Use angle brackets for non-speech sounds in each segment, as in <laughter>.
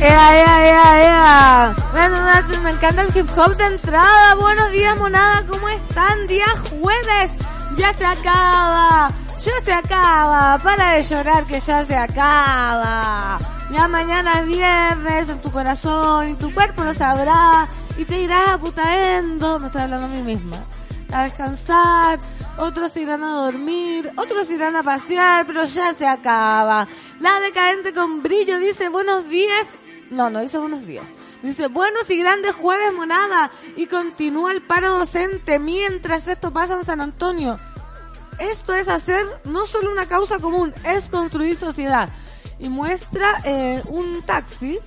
¡Ea, ea, ea, ea! Bueno, me encanta el hip hop de entrada. Buenos días, monada, ¿cómo están? Día jueves, ya se acaba. Ya se acaba. Para de llorar que ya se acaba. Ya mañana es viernes en tu corazón y tu cuerpo lo sabrá. Y te irás a putaendo. Me estoy hablando a mí misma. A descansar. Otros irán a dormir. Otros irán a pasear. Pero ya se acaba. La decadente con brillo dice buenos días no, no dice buenos días. Dice, buenos y grandes jueves, monada. Y continúa el paro docente mientras esto pasa en San Antonio. Esto es hacer no solo una causa común, es construir sociedad. Y muestra eh, un taxi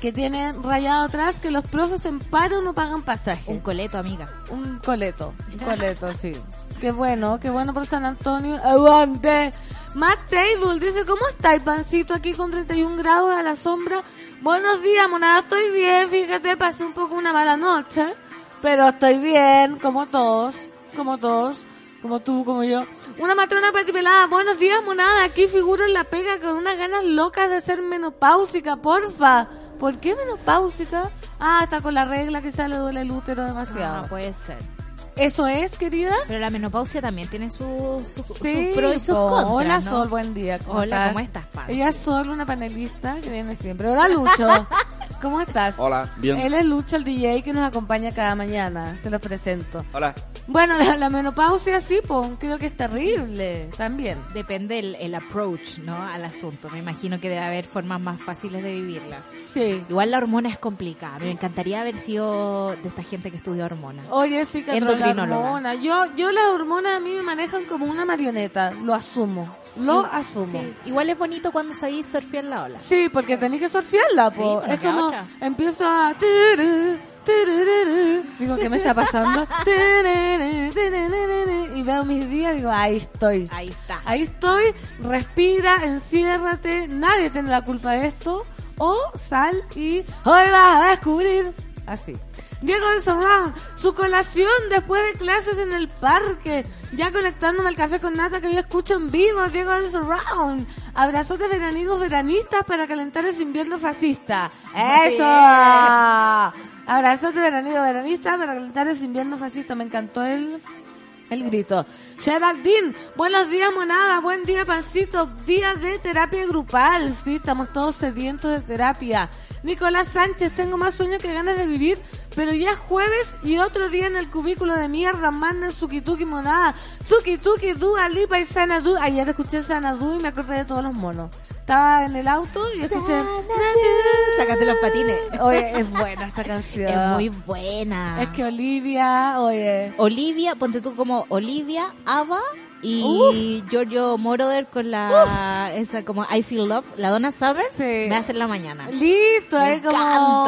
que tiene rayado atrás que los profes en paro no pagan pasaje. Un coleto, amiga. Un coleto, un coleto, sí. Qué bueno, qué bueno por San Antonio. ¡Aguante! Matt Table dice, ¿cómo estáis, pancito, aquí con 31 grados a la sombra? Buenos días, monada, estoy bien, fíjate, pasé un poco una mala noche, pero estoy bien, como todos, como todos, como tú, como yo. Una matrona patipelada, buenos días, monada, aquí figuro en la pega con unas ganas locas de ser menopáusica, porfa. ¿Por qué menopáusica? Ah, está con la regla que le duele el útero demasiado. Ah, puede ser. Eso es, querida. Pero la menopausia también tiene sus su, su pros y sus contras. Hola, ¿no? Sol, buen día. ¿cómo Hola, estás? ¿cómo estás, Paz? Ella es Sol, una panelista que viene siempre. Hola, Lucho. <laughs> ¿Cómo estás? Hola, bien. Él es Lucho, el DJ que nos acompaña cada mañana. Se lo presento. Hola. Bueno, la, la menopausia sí, pues, creo que es terrible también. Depende el, el approach, ¿no? Al asunto. Me imagino que debe haber formas más fáciles de vivirla. Sí. Igual la hormona es complicada. Me encantaría haber sido de esta gente que estudia hormonas. Oye, sí, que la Endocrinóloga. hormona. Yo, yo las hormonas a mí me manejan como una marioneta. Lo asumo. Lo asumo. Sí. Igual es bonito cuando sabéis surfear la ola. Sí, porque tenéis que surfearla, po. Sí, pues es como, otra. empiezo a... Digo, ¿qué me está pasando? <laughs> Y veo mis días y digo, ahí estoy. Ahí está. Ahí estoy, respira, enciérrate, nadie tiene la culpa de esto. O sal y hoy vas a descubrir. Así. Diego de Surround, su colación después de clases en el parque. Ya conectándome al café con nata que yo escucho en vivo. Diego de Surround. Abrazotes veranicos veranistas para calentar ese invierno fascista. ¡Eso! Abrazotes veranicos veranistas para calentar ese invierno fascista. Me encantó el, el grito. Geraldine, buenos días, monada. Buen día, pancito. Día de terapia grupal. Sí, estamos todos sedientos de terapia. Nicolás Sánchez, tengo más sueño que ganas de vivir, pero ya es jueves y otro día en el cubículo de mierda, manden Sukituki monada. Sukituki, Dua Lipa y Sanadu. Ayer escuché Sanadu y me acordé de todos los monos. Estaba en el auto y escuché. Sácate los patines. Oye, es buena esa <laughs> canción. Es muy buena. Es que Olivia, oye. Olivia, ponte tú como Olivia, Ava y Giorgio Moroder con la esa como I Feel Love, la Donna Summer, Sí. me hace en la mañana. Listo, Me es como.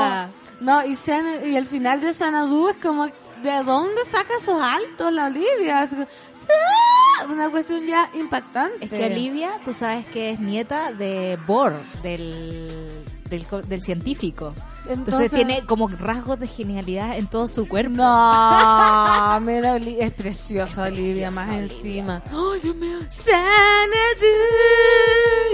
No, y, y el final de Sanadu es como. ¿De dónde saca esos altos la Olivia? Es como, ¡ah! Una cuestión ya impactante. Es que Olivia, tú sabes que es nieta de Bohr, del, del, del científico. Entonces, Entonces- tiene como rasgos de genialidad en todo su cuerpo. No, mira, es preciosa Olivia, más Olivia. encima. ¡Ay, Dios mío! Sanadu.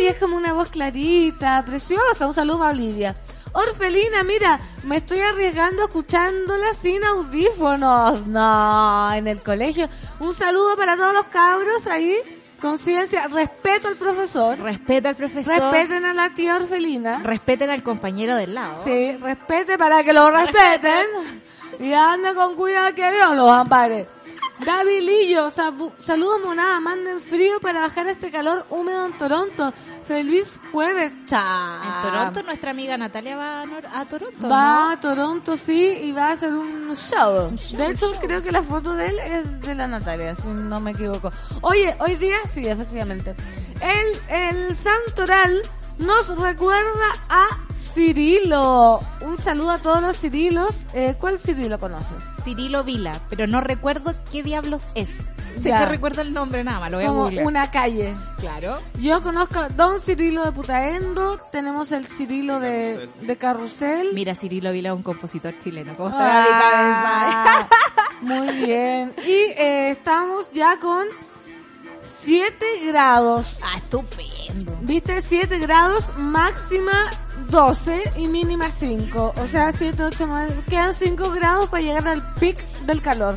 Y es como una voz clarita, preciosa. Un saludo a Olivia. Orfelina, mira, me estoy arriesgando escuchándola sin audífonos. No, en el colegio. Un saludo para todos los cabros ahí. Conciencia, respeto al profesor. Respeto al profesor. Respeten a la tía Orfelina. respeten al compañero del lado. Sí, respete para que lo respeten. <laughs> Y anda con cuidado que Dios los ampare. David Lillo, saludos monada, manden frío para bajar este calor húmedo en Toronto. Feliz jueves, chao. En Toronto, nuestra amiga Natalia va a, a Toronto, Va ¿no? a Toronto, sí, y va a hacer un show. show, de hecho, un show. creo que la foto de él es de la Natalia, si no me equivoco. Oye, hoy día, sí, efectivamente. El, el Santoral nos recuerda a Cirilo. Un saludo a todos los Cirilos. Eh, ¿Cuál Cirilo conoces? Cirilo Vila, pero no recuerdo qué diablos es. Sé Ya. que recuerdo el nombre nada más, lo voy a Como googlear. una calle. Claro. Yo conozco a Don Cirilo de Putaendo, tenemos el Cirilo de, de Carrusel. Mira, Cirilo Vila es un compositor chileno. ¿Cómo está mi cabeza? Ah, <laughs> Muy bien. Y eh, estamos ya con 7 grados. Ah, estupendo. ¿Viste? 7 grados, máxima 12 y mínima 5. O sea, 7, 8, 9. Quedan 5 grados para llegar al pic del calor.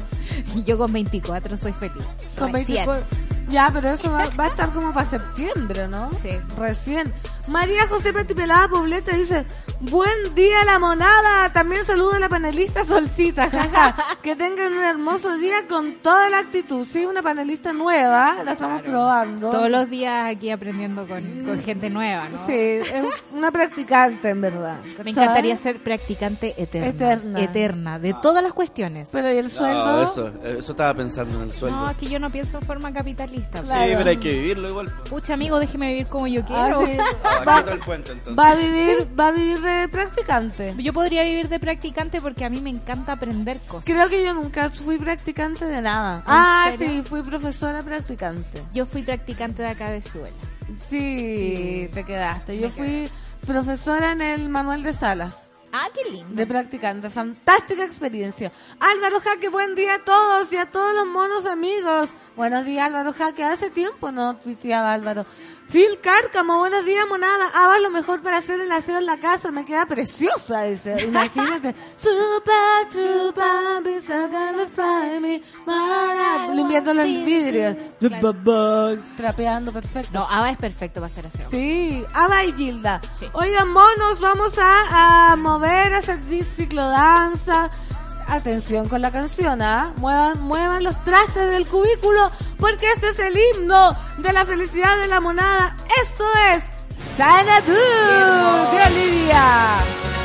Y <laughs> yo con 24 soy feliz. Con Recién. 24. Ya, pero eso va, va a estar como para septiembre, ¿no? Sí. Recién. María José Petipelada Poblete dice, buen día la monada. También saludo a la panelista Solcita, jaja. <laughs> que tengan un hermoso día con toda la actitud. Sí, una panelista nueva, la estamos probando. Todos los días aquí aprendiendo con, con gente nueva, ¿no? Sí, es una practicante en verdad. Me encantaría ser practicante eterna. Eterna. Eterna, de todas las cuestiones. Pero ¿y el sueldo? No, eso, eso estaba pensando en el sueldo. No, es que yo no pienso en forma capitalista. Claro. Sí, pero hay que vivirlo igual. Pucha, amigo, déjeme vivir como yo Ah, quiero. sí. <laughs> Va, quito el puente entonces. Va a vivir, va a vivir de practicante. Yo podría vivir de practicante porque a mí me encanta aprender cosas. Creo que yo nunca fui practicante de nada. Ah, serio? sí, fui profesora practicante. Yo fui practicante de acá de Suela. Sí, Sí. te quedaste. Yo Me fui profesora en el Manuel de Salas. Ah, qué lindo. De practicante, fantástica experiencia. Álvaro Jaque, buen día a todos y a todos los monos amigos. Buenos días, Álvaro Jaque. Hace tiempo no tuiteaba Álvaro. Phil Cárcamo, buenos días, monada. Hago lo mejor para hacer el aseo en la casa. Me queda preciosa ese. <laughs> Imagínate. Chupa, chupa, gonna me. Limpiando los vidrios. Trapeando perfecto. No, Ava es perfecto para hacer aseo. Sí, Ava y Gilda. Sí. Oigan, monos, vamos a, a mover, a hacer ciclodanza. Atención con la canción, ¿ah? Muevan, muevan los trastes del cubículo, porque este es el himno de la felicidad de la monada. Esto es Sanadu de Olivia.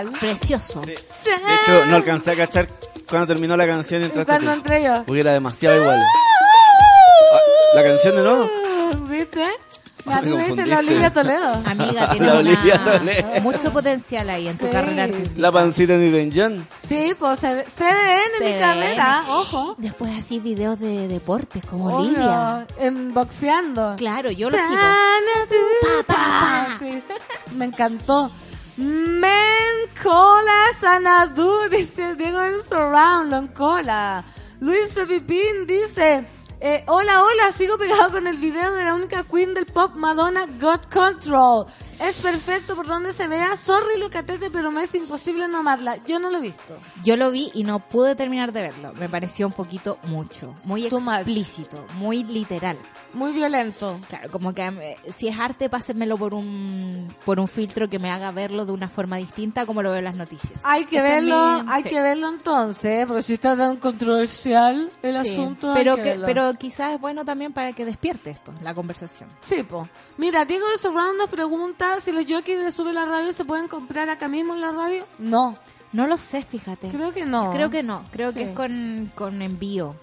Igual. Precioso. Sí. De hecho, no alcancé a cachar cuando terminó la canción y ¿Y entraste cuando tú. entré yo? Porque era demasiado igual. Ah, ¿La canción de no? ¿Viste? Ah, A mí me la. Olivia Toledo. Amiga, <laughs> Olivia una- Toledo. mucho potencial ahí en tu Sí. carrera artística. La pancita de Eden John. Sí, pues se, ve- se ve en mi carrera, ojo. Después así videos de deportes como Obvio, Olivia. En boxeando. Claro, yo lo sigo. Sana Pa, pa, pa. paz. <laughs> Sí. Me encantó. Mencola Sanadu, dice Diego en Surround, Loncola. Luis Pepipín dice, eh, hola, hola, sigo pegado con el video de la única queen del pop, Madonna God Control. Es perfecto por donde se vea. Sorry, Lucatete, pero me es imposible no amarla. Yo no lo he visto. Yo lo vi y no pude terminar de verlo. Me pareció un poquito mucho. Muy Too much. explícito, muy literal. Muy violento. Claro, como que eh, si es arte, pásenmelo por un, por un filtro que me haga verlo de una forma distinta como lo veo en las noticias. Hay que Esa verlo, mi- hay sí. que verlo entonces, porque si está tan controversial el Sí, asunto. pero, que que, pero quizás es bueno también para que despierte esto, la conversación. Sí, po. Mira, Diego de Surround nos pregunta si los jockeys de Sube la Radio se pueden comprar acá mismo en la radio. No, No lo sé, fíjate. creo que no. Creo que no, creo que es con, con envío.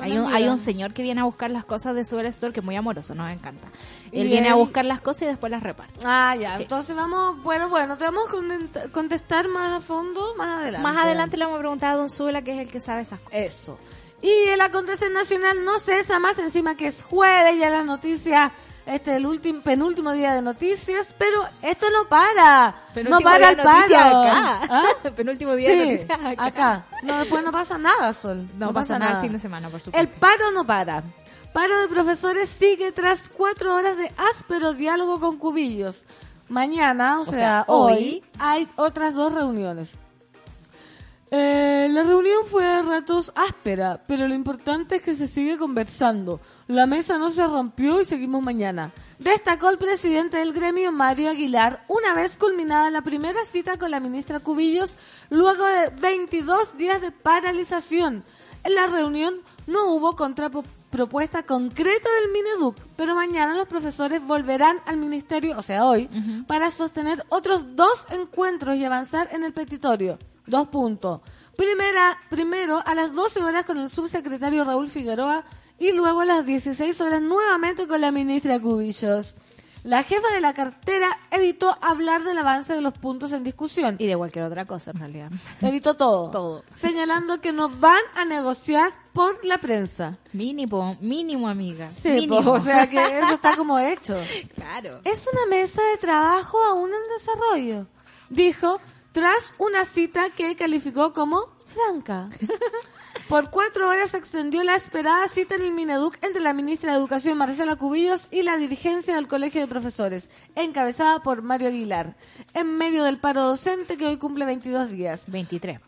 Hay un, hay un señor que viene a buscar las cosas de Super Store que es muy amoroso, nos encanta. Él Y viene a buscar las cosas y después las reparte. Ah, ya. Sí. Entonces vamos, bueno, bueno, te vamos a contestar más a fondo más adelante. Más adelante le vamos a preguntar a Don Zula, que es el que sabe esas cosas. Eso. Y el acontecer nacional no cesa más encima que es jueves, ya las noticias, este es el último, penúltimo día de noticias, pero esto no para. no para el paro. ¿Ah? <laughs> Penúltimo día de Sí, noticias acá. acá. No, después no pasa nada, Sol. No, pasa nada el fin de semana, por supuesto. El paro no para. Paro de profesores sigue tras cuatro horas de áspero diálogo con cubillos. Mañana, o, sea, hoy. hay otras dos reuniones. Eh, la reunión fue a ratos áspera, pero lo importante es que se sigue conversando. La mesa no se rompió y seguimos mañana. Destacó el presidente del gremio, Mario Aguilar, una vez culminada la primera cita con la ministra Cubillos, luego de 22 días de paralización. En la reunión no hubo contrapropuesta concreta del Mineduc, pero mañana los profesores volverán al ministerio, o sea, hoy, para sostener otros dos encuentros y avanzar en el petitorio. Dos puntos. Primera, primero a las 12 horas con el subsecretario Raúl Figueroa y luego a las 16 horas nuevamente con la ministra Cubillos. La jefa de la cartera evitó hablar del avance de los puntos en discusión. Y de cualquier otra cosa, en realidad. <laughs> Evitó todo. Todo. Señalando que no van a negociar por la prensa. Mínimo, mínimo, amiga. Sí, mínimo. po, o sea que <laughs> eso está como hecho. claro. Es una mesa de trabajo aún en desarrollo, dijo tras una cita que calificó como franca. <laughs> Por cuatro horas se extendió la esperada cita en el Mineduc entre la ministra de Educación Marcela Cubillos y la dirigencia del Colegio de Profesores, encabezada por Mario Aguilar, en medio del paro docente que hoy cumple 22 días. 23.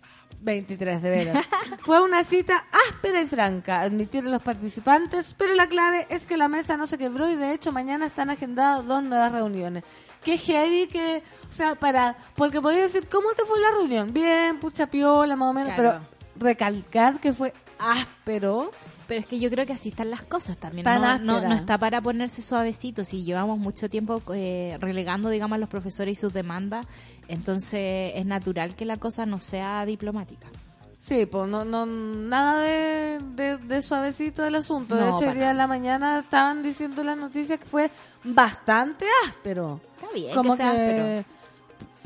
23 de veras. <laughs> Fue una cita áspera y franca, admitieron los participantes, pero la clave es que la mesa no se quebró y de hecho mañana están agendadas dos nuevas reuniones. Qué heavy que, o sea, para, porque podéis decir, ¿cómo te fue la reunión? Bien, pucha piola, más o menos, Claro. pero recalcar que fue áspero. Pero es que yo creo que así están las cosas también. No, no, no está para ponerse suavecito. Si llevamos mucho tiempo eh, relegando, digamos, a los profesores y sus demandas, entonces es natural que la cosa no sea diplomática. Sí, pues no, no, nada de, de, de suavecito el asunto. de hecho, hoy día en la mañana estaban diciendo las noticias que fue bastante áspero. Está bien como que sea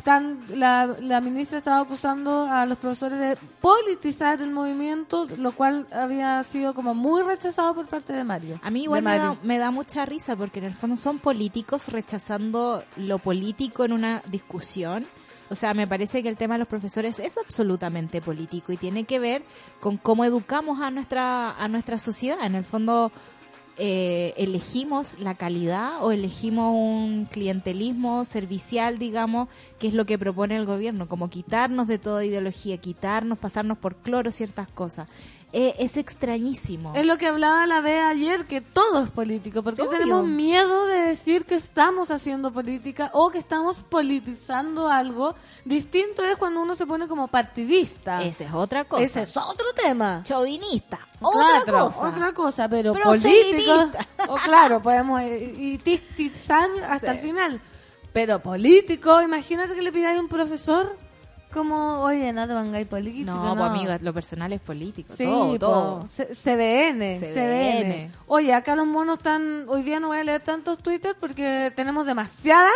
tan, la, la ministra estaba acusando a los profesores de politizar el movimiento, lo cual había sido como muy rechazado por parte de Mario. A mí igual De me da, me da mucha risa porque en el fondo son políticos rechazando lo político en una discusión. O sea, me parece que el tema de los profesores es absolutamente político y tiene que ver con cómo educamos a nuestra a nuestra sociedad. En el fondo eh, elegimos la calidad o elegimos un clientelismo servicial, digamos, que es lo que propone el gobierno, como quitarnos de toda ideología, quitarnos, pasarnos por cloro ciertas cosas. Eh, es extrañísimo. Es lo que hablaba la B ayer, que todo es político. porque Obvio. tenemos miedo de decir que estamos haciendo política o que estamos politizando algo? Distinto es cuando uno se pone como partidista. Esa es otra cosa. Ese es otro tema. chauvinista. Otra Claro, cosa. Otra cosa, pero político. O claro, podemos eh, itistizar hasta el final. Pero político, imagínate que le pidáis a un profesor como, oye, no te pongáis político. No, pues amigo, lo personal es político. Sí, todo, po. todo. C- CBN, CBN. CBN. Oye, acá los monos están. Hoy día no voy a leer tantos Twitter porque tenemos demasiadas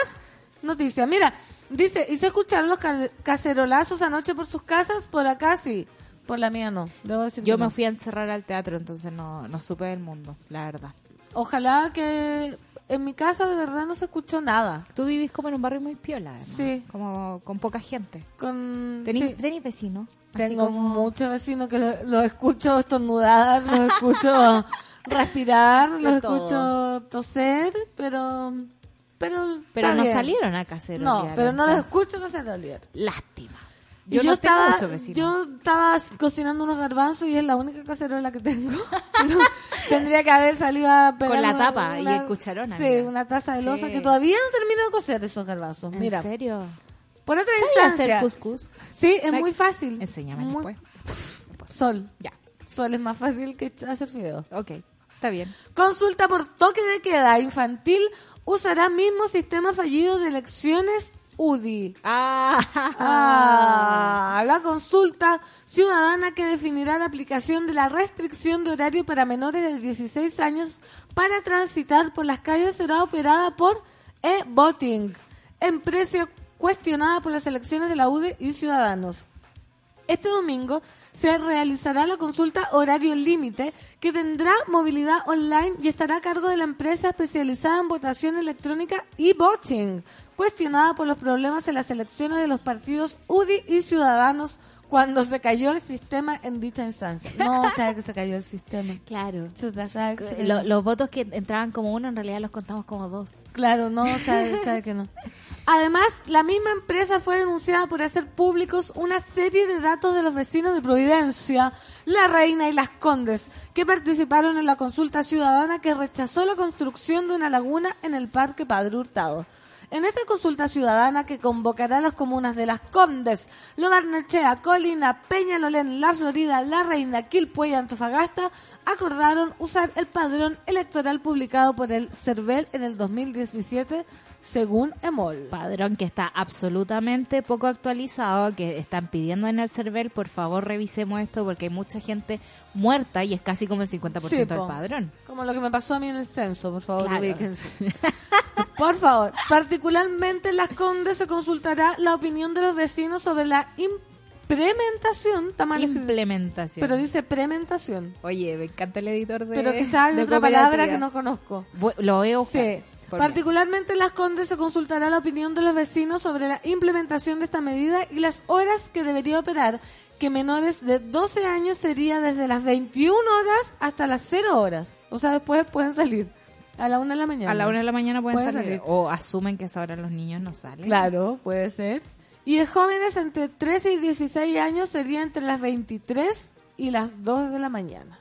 noticias. Mira, dice: ¿y se escucharon los ca- cacerolazos anoche por sus casas? Por acá sí. Por la mía no. Debo decir Yo me no. fui a encerrar al teatro, entonces no, no supe del mundo, la verdad. Ojalá que en mi casa de verdad no se escuchó nada. Tú vivís como en un barrio muy piola, además, Sí. Como con poca gente. Con. ¿Tenís, sí. vecinos? Tengo como- muchos vecinos que los lo escucho estornudar, los escucho <laughs> respirar, los escucho toser, pero pero Pero no bien. salieron a cacerolear. No, pero no los escucho cacerolear. Lástima. Yo, no tengo estaba, yo estaba cocinando unos garbanzos y es la única cacerola que tengo. <laughs> No, tendría que haber salido a pegar Con la una- tapa y el cucharón, Sí, una taza de losa Sí. que todavía no termino de cocer esos garbanzos. ¿En Mira, serio? por otra ¿Sabes instancia. hacer cuscús? Sí, es muy fácil. Enséñame Muy- después. <laughs> Sol. Ya. Sol es más fácil que hacer fideos. Ok, está bien. Consulta por toque de queda infantil usará mismo sistema fallido de elecciones UDI. Ah, la consulta ciudadana que definirá la aplicación de la restricción de horario para menores de 16 años para transitar por las calles será operada por e-voting, empresa cuestionada por las elecciones de la UDI y Ciudadanos. Este domingo se realizará la consulta horario límite que tendrá movilidad online y estará a cargo de la empresa especializada en votación electrónica e-voting, cuestionada por los problemas en las elecciones de los partidos UDI y Ciudadanos cuando se cayó el sistema en dicha instancia. No sabe que se cayó el sistema. <laughs> Claro. Chuta, sabe que. Lo- los votos que entraban como uno, en realidad los contamos como dos. Claro, no, sabe, sabe que no. Además, la misma empresa fue denunciada por hacer públicos una serie de datos de los vecinos de Providencia, La Reina y Las Condes, que participaron en la consulta ciudadana que rechazó la construcción de una laguna en el Parque Padre Hurtado. En esta consulta ciudadana que convocará a las comunas de Las Condes, Lo Barnechea, Colina, Peñalolén, La Florida, La Reina, Quilpué y Antofagasta, acordaron usar el padrón electoral publicado por el CERVEL en el 2017, según EMOL. Padrón que está absolutamente poco actualizado, que están pidiendo en el CERVEL, por favor revisemos esto porque hay mucha gente muerta y es casi como el 50% Sí, del po. padrón. Como lo que me pasó a mí en el censo, por favor, Claro. <laughs> Por favor, particularmente en Las Condes se consultará la opinión de los vecinos sobre la implementación, está mal escrito, Implementación. pero dice prementación. Oye, me encanta el editor de Pero que sabe de otra palabra que no conozco. Bu- Lo veo. Sí. Particularmente en Las Condes se consultará la opinión de los vecinos sobre la implementación de esta medida y las horas que debería operar, que menores de 12 años sería desde las 21 horas hasta las 0 horas. O sea, después pueden salir a la 1 de la mañana. A la una de la mañana pueden Pueden salir. salir. O asumen que a esa hora los niños no salen. Claro, puede ser. Y de jóvenes entre 13 y 16 años sería entre las 23 y las 2 de la mañana.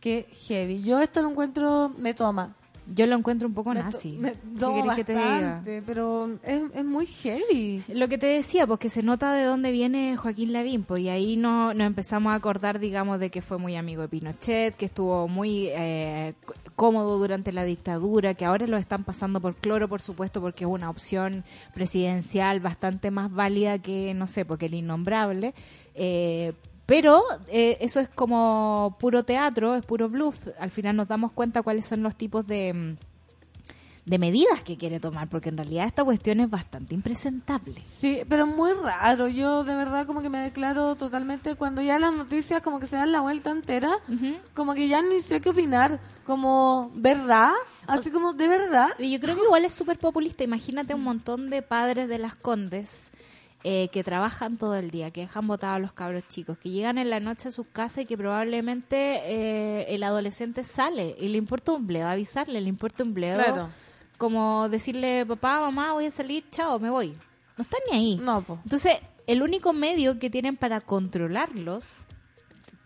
Qué heavy. Yo esto lo encuentro, me toma. Yo lo encuentro un poco Me nazi. me ¿Qué toma querés que te diga? pero es, es muy heavy. Lo que te decía, pues que se nota de dónde viene Joaquín Lavín, pues y ahí no, nos empezamos a acordar, digamos, de que fue muy amigo de Pinochet, que estuvo muy eh, cómodo durante la dictadura, que ahora lo están pasando por cloro, por supuesto, porque es una opción presidencial bastante más válida que, no sé, porque el innombrable. Eh, pero eh, eso es como puro teatro, es puro bluff. Al final nos damos cuenta cuáles son los tipos de... de medidas que quiere tomar, porque en realidad esta cuestión es bastante impresentable. Sí, pero muy raro. Yo de verdad como que me declaro totalmente cuando ya las noticias como que se dan la vuelta entera, como que ya ni sé qué opinar. Como, ¿verdad? Así como, ¿de verdad? Y yo creo que igual es súper populista. Imagínate un montón de padres de las condes eh, que trabajan todo el día, que dejan botados a los cabros chicos, que llegan en la noche a sus casas y que probablemente eh, el adolescente sale y le importa un bledo, avisarle, le importa un bledo. Claro. Como decirle, papá, mamá, voy a salir, chao, me voy. No están ni ahí. No, po. Entonces, el único medio que tienen para controlarlos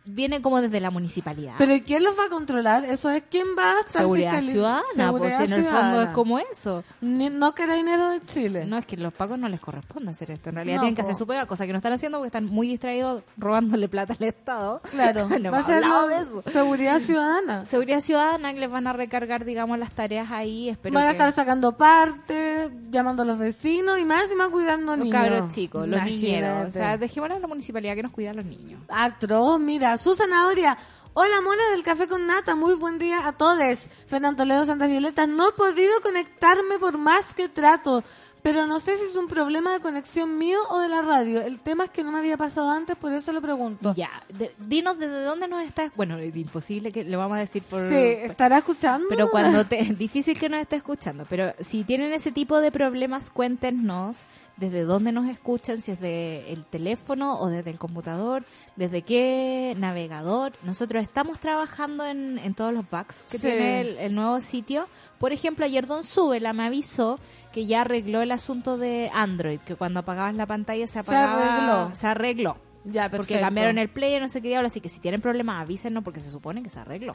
viene como desde la municipalidad. Pero ¿y quién los va a controlar? Eso es quién va a estar Seguridad ciudadana, Seguridad pues en el fondo es como eso. Ni- no carabineros de Chile. No, es que los pagos no les corresponde hacer esto. En realidad No, tienen que hacer su pega, cosa que no están haciendo porque están muy distraídos robándole plata al Estado. Claro, <laughs> no va a ser de eso. seguridad ciudadana. Seguridad ciudadana que les van a recargar, digamos, las tareas ahí. Espero Van a que estar sacando parte, llamando a los vecinos y más encima cuidando los niños. cabros chicos, los niñeros. O sea, dejémosle a la municipalidad que nos cuida a los niños. Atroz, mira, su zanahoria. Hola, mona del café con nata. Muy buen día a todos. Fernando Toledo Santa Violeta. No he podido conectarme por más que trato. Pero no sé si es un problema de conexión mío o de la radio. El tema es que no me había pasado antes, por eso le pregunto. Ya, de- dinos desde dónde nos estás. Bueno, es imposible que le vamos a decir por. Sí, ¿estará escuchando? Pero cuando te. Difícil que nos esté escuchando. Pero si tienen ese tipo de problemas, cuéntenos desde dónde nos escuchan, si es de el teléfono o desde el computador, desde qué navegador. Nosotros estamos trabajando en, en todos los bugs que Sí. tiene el, el nuevo sitio. Por ejemplo, ayer Don Súbela me avisó que ya arregló el asunto de Android, que cuando apagabas la pantalla se apagaba. arregló. Se arregló. Ya, Porque cambiaron el player, no sé qué diablo, así que si tienen problemas avísenos porque se supone que se arregló.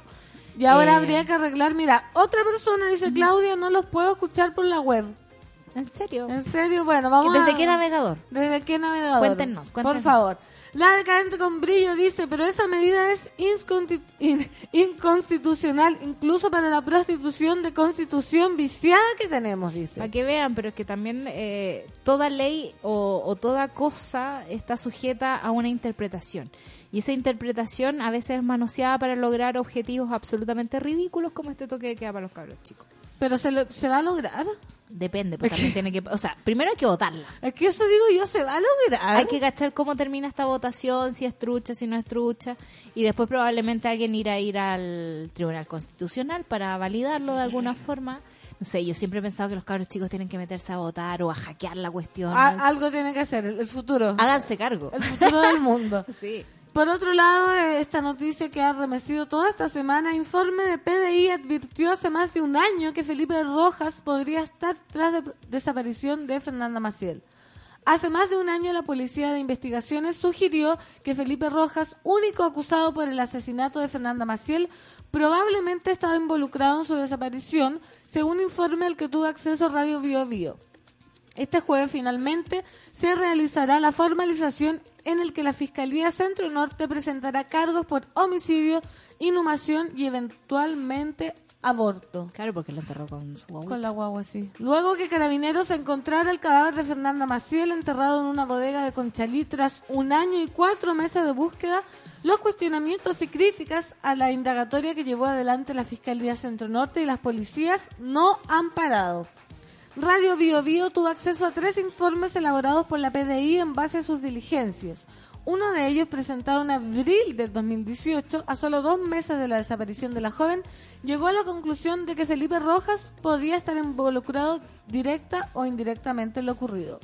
Y ahora Eh, habría que arreglar. Mira, otra persona dice, Claudia, no los puedo escuchar por la web. ¿En serio? En serio, bueno, vamos ¿Desde a... qué navegador? ¿Desde qué navegador? Cuéntenos, Por cuéntenos. favor. La decadente con brillo dice, pero esa medida es in- inconstitucional, incluso para la prostitución de constitución viciada que tenemos, dice. Para que vean, pero es que también eh, toda ley o, o toda cosa está sujeta a una interpretación. Y esa interpretación a veces es manoseada para lograr objetivos absolutamente ridículos como este toque de queda para los cabros chicos. Pero se, lo- se va a lograr. Depende, pues también tiene que... O sea, primero hay que votarla. Es que eso digo yo, se va a lograr. Hay que cachar cómo termina esta votación, si es trucha, si no es trucha, y después probablemente alguien irá a ir al Tribunal Constitucional para validarlo de alguna forma. No sé, yo siempre he pensado que los cabros chicos tienen que meterse a votar o a hackear la cuestión. A- no sé. algo tiene que hacer, el, el futuro. Háganse cargo. El futuro del mundo. <laughs> Sí. Por otro lado, esta noticia que ha remecido toda esta semana, informe de PDI advirtió hace más de un año que Felipe Rojas podría estar tras de desaparición de Fernanda Maciel. Hace más de un año la Policía de Investigaciones sugirió que Felipe Rojas, único acusado por el asesinato de Fernanda Maciel, probablemente estaba involucrado en su desaparición, según informe al que tuvo acceso Radio Bio Bio. Este jueves finalmente se realizará la formalización en el que la Fiscalía Centro Norte presentará cargos por homicidio, inhumación y eventualmente aborto. Claro, porque lo enterró con su guagua. Con la guagua, sí. Luego que Carabineros encontrara el cadáver de Fernanda Maciel enterrado en una bodega de Conchalí tras un año y cuatro meses de búsqueda, los cuestionamientos y críticas a la indagatoria que llevó adelante la Fiscalía Centro Norte y las policías no han parado. Radio Bio Bio tuvo acceso a tres informes elaborados por la PDI en base a sus diligencias. Uno de ellos, presentado en abril del 2018, a solo dos meses de la desaparición de la joven, llegó a la conclusión de que Felipe Rojas podía estar involucrado directa o indirectamente en lo ocurrido.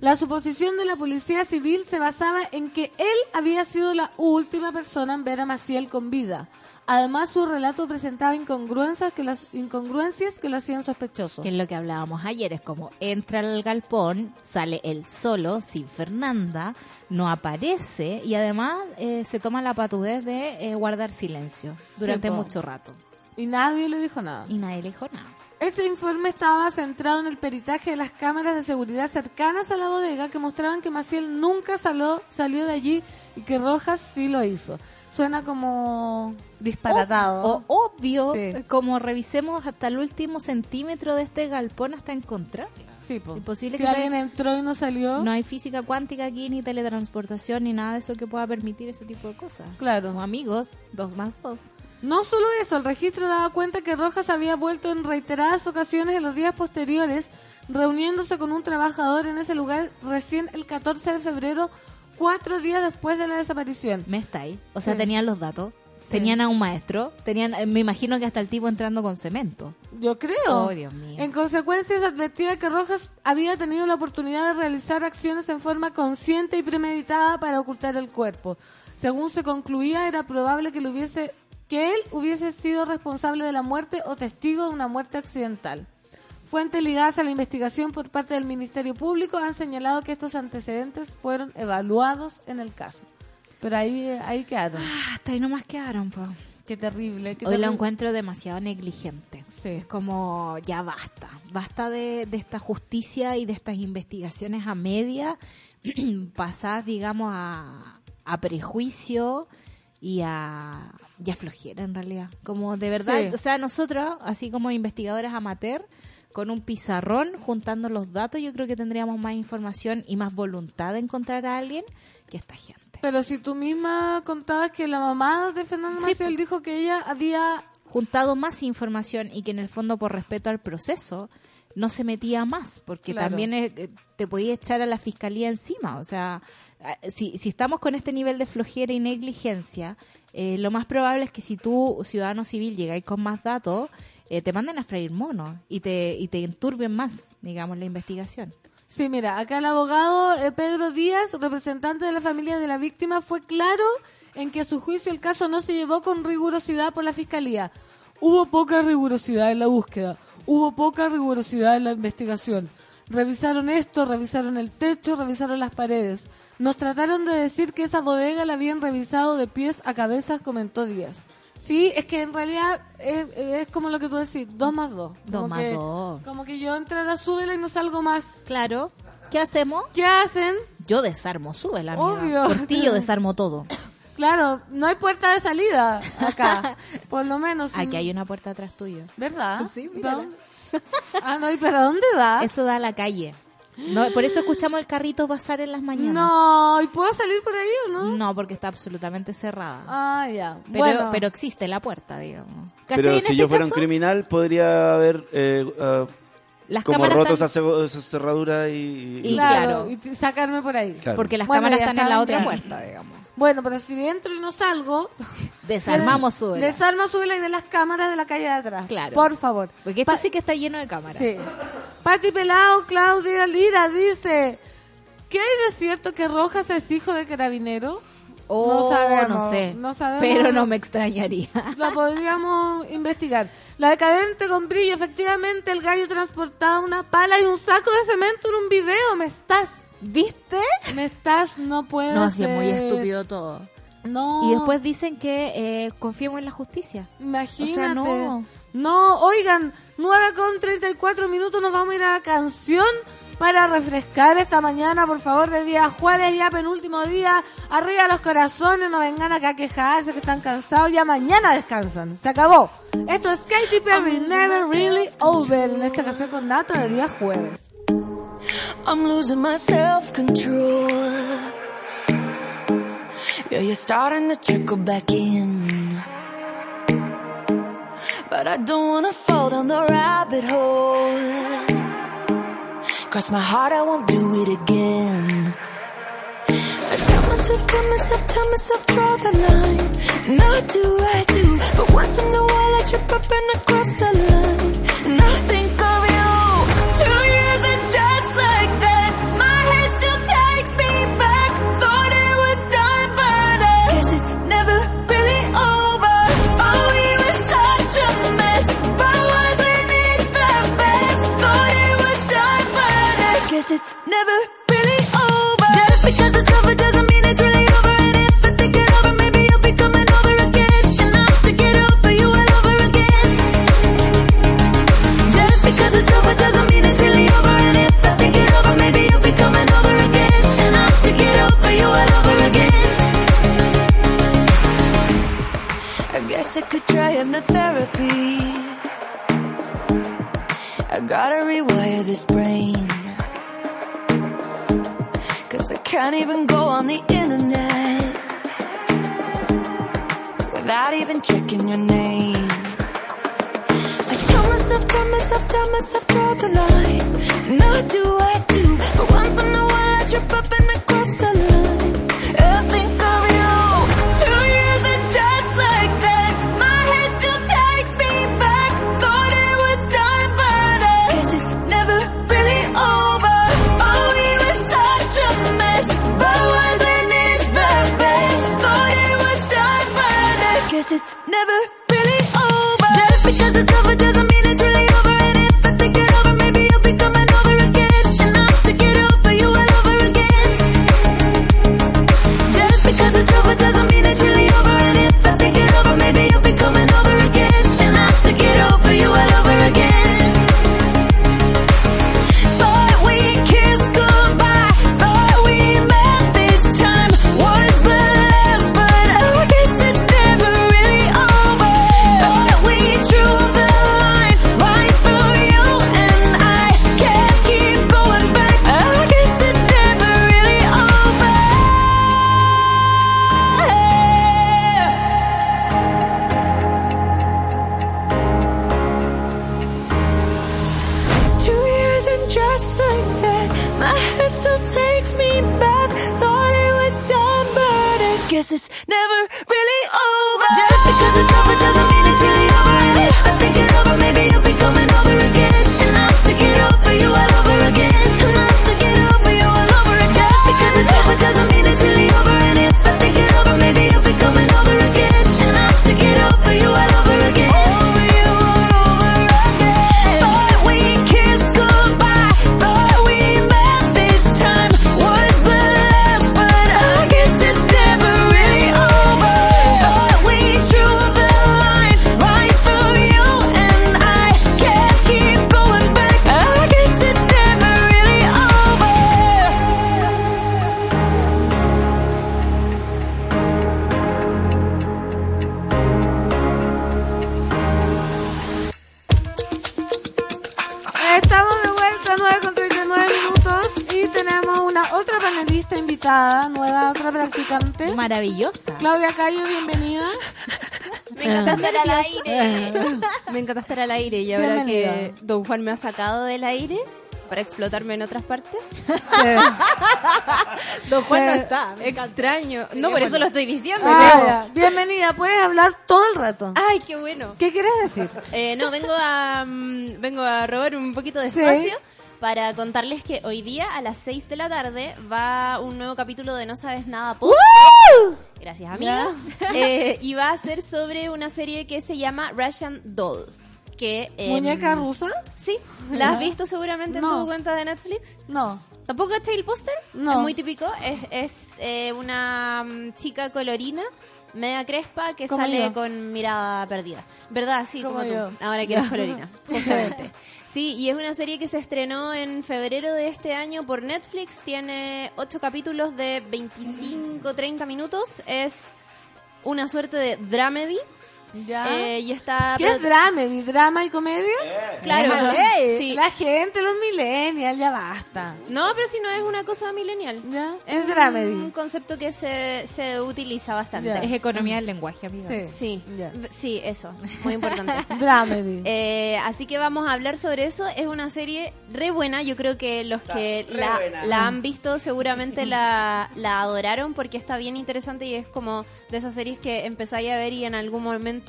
La suposición de la policía civil se basaba en que él había sido la última persona en ver a Maciel con vida. Además, su relato presentaba incongruencias que, las, incongruencias que lo hacían sospechoso. Que es lo que hablábamos ayer, es como entra al galpón, sale él solo, sin Fernanda, no aparece y además eh, se toma la patudez de eh, guardar silencio durante mucho rato. Y nadie le dijo nada. Y nadie le dijo nada. Ese informe estaba centrado en el peritaje de las cámaras de seguridad cercanas a la bodega que mostraban que Maciel nunca salió, salió de allí y que Rojas sí lo hizo. Suena como disparatado. O obvio, Sí. como revisemos hasta el último centímetro de este galpón hasta encontrarla. sí, po. imposible si que alguien entró y no salió, No hay física cuántica aquí, ni teletransportación, ni nada de eso que pueda permitir ese tipo de cosas. claro. Como amigos, dos más dos. No solo eso, el registro daba cuenta que Rojas había vuelto en reiteradas ocasiones en los días posteriores, reuniéndose con un trabajador en ese lugar recién el 14 de febrero, cuatro días después de la desaparición. Me está ahí. O sea, Sí. tenían los datos. Tenían a un maestro. Tenían, eh, me imagino que hasta el tipo entrando con cemento. Yo creo. Oh, Dios mío. En consecuencia, se advertía que Rojas había tenido la oportunidad de realizar acciones en forma consciente y premeditada para ocultar el cuerpo. Según se concluía, era probable que, le hubiese, que él hubiese sido responsable de la muerte o testigo de una muerte accidental. Fuentes ligadas a la investigación por parte del Ministerio Público han señalado que estos antecedentes fueron evaluados en el caso. Pero ahí, ahí quedaron. Ah, Hasta ahí nomás quedaron, po. Qué terrible. qué Hoy lo encuentro demasiado negligente. Sí. Es como, ya basta. Basta de, de esta justicia y de estas investigaciones a media, <clears throat> pasadas, digamos, a, a prejuicio y a, y a flojera, en realidad. Como de verdad, Sí. o sea, nosotros, así como investigadores amateur, con un pizarrón, juntando los datos, yo creo que tendríamos más información y más voluntad de encontrar a alguien que esta gente. Pero si tú misma contabas que la mamá de Fernando Sí, Maciel dijo que ella había... juntado más información y que en el fondo por respeto al proceso no se metía más, porque Claro. también eh, te podía echar a la fiscalía encima. O sea, eh, si, si estamos con este nivel de flojera y negligencia, eh, lo más probable es que si tú, ciudadano civil, llegáis con más datos, eh, te manden a freír monos y te, y te enturben más, digamos, la investigación. Sí, mira, acá el abogado eh, Pedro Díaz, representante de la familia de la víctima, fue claro en que a su juicio el caso no se llevó con rigurosidad por la fiscalía. Hubo poca rigurosidad en la búsqueda, hubo poca rigurosidad en la investigación. Revisaron esto, revisaron el techo, revisaron las paredes. Nos trataron de decir que esa bodega la habían revisado de pies a cabezas, comentó Díaz. Sí, es que en realidad es, es como lo que tú decís, dos más dos. Dos Como más que- dos. Como que yo entro a la súbela y no salgo más. Claro. ¿Qué hacemos? ¿Qué hacen? Yo desarmo, sube la Obvio. Por ti yo desarmo todo. Claro, no hay puerta de salida acá. <laughs> Por lo menos. Aquí hay una puerta atrás tuyo. ¿Verdad? Sí, mírala. ¿Dónde? <laughs> Ah, no, ¿y para dónde da? Eso da a la calle. No, por eso escuchamos el carrito pasar en las mañanas. No, ¿y puedo salir por ahí o no? No, porque está absolutamente cerrada. Ah, ya. pero, bueno, pero existe la puerta, digamos. Pero En si este yo fuera un criminal, podría haber eh, ah, las como cámaras roto están- esa, esa cerradura y... Y claro, claro. y t- sacarme por ahí. Claro. Porque las Bueno, cámaras están en la otra puerta, digamos. Bueno, pero si entro y no salgo... <laughs> Desarmamos <laughs> su Desarma, súbela y ve las cámaras de la calle de atrás. Claro. Por favor. Porque esto Pa- sí que está lleno de cámaras. Sí. Pati Pelao, Claudia Lira dice... ¿Qué hay de cierto que Rojas es hijo de carabinero? Oh, No sabemos, no sé. no sabemos. Pero no me extrañaría. <laughs> La podríamos investigar. La decadente con brillo, efectivamente el gallo transportaba una pala y un saco de cemento en un video. ¿Me estás? ¿Viste? ¿Me estás? No puedo No, sí, es muy estúpido todo. No. Y después dicen que eh, confiemos en la justicia. Imagínate. O sea, no. No, oigan, 9 con 34 minutos nos vamos a ir a la canción para refrescar esta mañana, por favor, de día jueves, ya penúltimo día. Arriba los corazones, no vengan acá a quejarse que están cansados, ya mañana descansan. Se acabó. Esto es Katy Perry, Never Really Over, en este café con data de día jueves. I'm losing my self control. Yeah, you're starting to trickle back in. But I don't wanna fall down the rabbit hole. Cross my heart, I won't do it again. I tell myself, tell myself, tell myself, draw the line. I do, I do. But once in a while, I trip up and I cross the line. Juan me ha sacado del aire para explotarme en otras partes. <laughs> Don Juan no Eh, está. me. Extraño. No, por eso lo estoy diciendo. Ah. Bienvenida, puedes hablar todo el rato. Ay, qué bueno. ¿Qué quieres decir? <laughs> Eh, no, vengo a mm, vengo a robar un poquito de Sí. espacio para contarles que hoy día a las 6 de la tarde va un nuevo capítulo de No Sabes Nada Podcast. Gracias, amiga. <laughs> Eh, y va a ser sobre una serie que se llama Russian Doll. Que, em, ¿Muñeca rusa? Sí, ¿la has visto seguramente en tu cuenta de Netflix? No. ¿Tampoco caché el póster? No. Es muy típico. Es, es eh, una mm, chica colorina, media crespa, que Como sale yo. con mirada perdida. ¿Verdad? Sí, Como como, yo. tú. Ahora que eres colorina. <laughs> Justamente. Sí, y es una serie que se estrenó en febrero de este año por Netflix. Tiene ocho capítulos de 25-30 minutos. Es una suerte de dramedy. ¿Ya? Eh, y está... ¿Qué es dramedy? ¿Drama y comedia? Claro, Ey, sí. La gente, los millennials, ya basta. No, pero si no es una cosa millennial. ¿Ya? Es Es dramedy. un concepto que se, se utiliza bastante. Ya. Es economía del lenguaje, amiga. Sí. Sí, sí, eso, muy importante. <laughs> Dramedy. Eh, así que vamos a hablar sobre eso. Es una serie re buena. Yo creo que los que re la, la han visto seguramente la, la adoraron porque está bien interesante y es como de esas series que empezáis a ver y en algún momento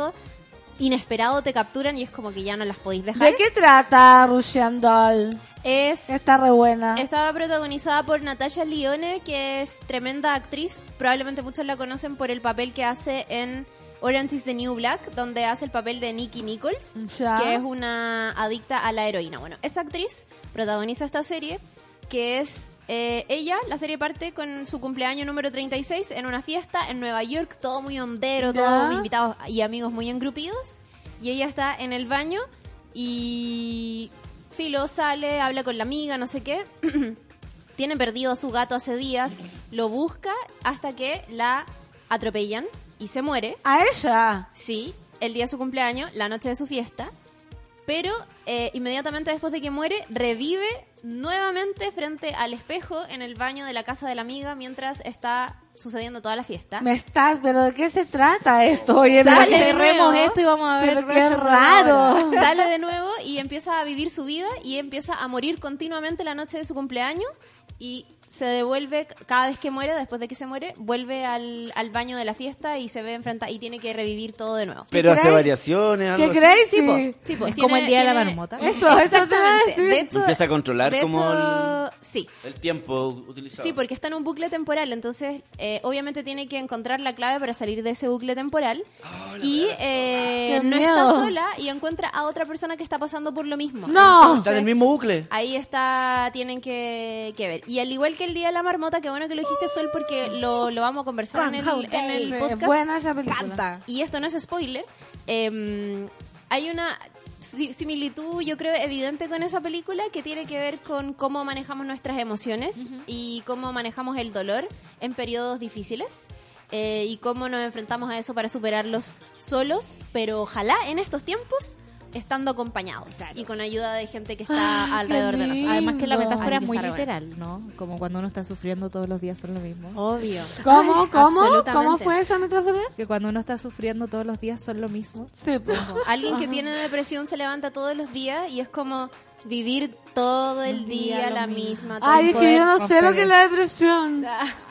inesperado te capturan y es como que ya no las podéis dejar. ¿De qué trata Russian Doll? Es Está re buena. Estaba protagonizada por Natasha Lyonne, que es tremenda actriz. Probablemente muchos la conocen por el papel que hace en Orange is the New Black, donde hace el papel de Nikki Nichols, Ya. que es una adicta a la heroína. Bueno, esa actriz protagoniza esta serie, que es eh, ella, la serie parte con su cumpleaños número 36 en una fiesta en Nueva York, todo muy hondero, Ya. todos invitados y amigos muy engrupidos. Y ella está en el baño y Filo sale, habla con la amiga, no sé qué. <clears throat> Tiene perdido a su gato hace días, lo busca hasta que la atropellan y se muere. A ella. Sí, el día de su cumpleaños, la noche de su fiesta. Pero eh, inmediatamente después de que muere, revive nuevamente frente al espejo en el baño de la casa de la amiga mientras está sucediendo toda la fiesta. Me estás, pero ¿de qué se trata esto? Oye, Cerremos esto y vamos a ver qué raro. Sale de nuevo y empieza a vivir su vida y empieza a morir continuamente la noche de su cumpleaños y se devuelve cada vez que muere, después de que se muere, vuelve al, al baño de la fiesta y se ve enfrenta y tiene que revivir todo de nuevo. Pero hace variaciones, algo ¿Qué crees? Sí, po. Sí. Sí, po. Es Tiene- como el día de la marmota. Eso, eso te iba a Exactamente. decir. De hecho, Empieza a controlar de como hecho, Sí. El tiempo utilizado. Sí, porque está en un bucle temporal, entonces eh, obviamente tiene que encontrar la clave para salir de ese bucle temporal y eh, no miedo. está sola y encuentra a otra persona que está pasando por lo mismo. No. Entonces, Está en el mismo bucle. Ahí está, tienen que, que ver. Y al igual que el Día de la Marmota, que bueno que lo dijiste Sol porque lo, lo vamos a conversar en el, en el podcast. buena esa película. Y esto no es spoiler. eh, hay una si- similitud, yo creo, evidente con esa película que tiene que ver con cómo manejamos nuestras emociones y cómo manejamos el dolor en periodos difíciles. eh, y cómo nos enfrentamos a eso para superarlos solos, pero ojalá en estos tiempos estando acompañados y con ayuda de gente que está alrededor de nosotros. Además que la metáfora es muy bueno. literal, ¿no? Como cuando uno está sufriendo todos los días son lo mismo. Obvio. ¿Cómo? ¿Cómo? Absolutamente. ¿Cómo fue esa metáfora? Que cuando uno está sufriendo todos los días son lo mismo. Sí, pues. Alguien que tiene depresión se levanta todos los días y es como vivir todo el día lo la mismo. misma. Ay, es que yo no sé lo que es la depresión.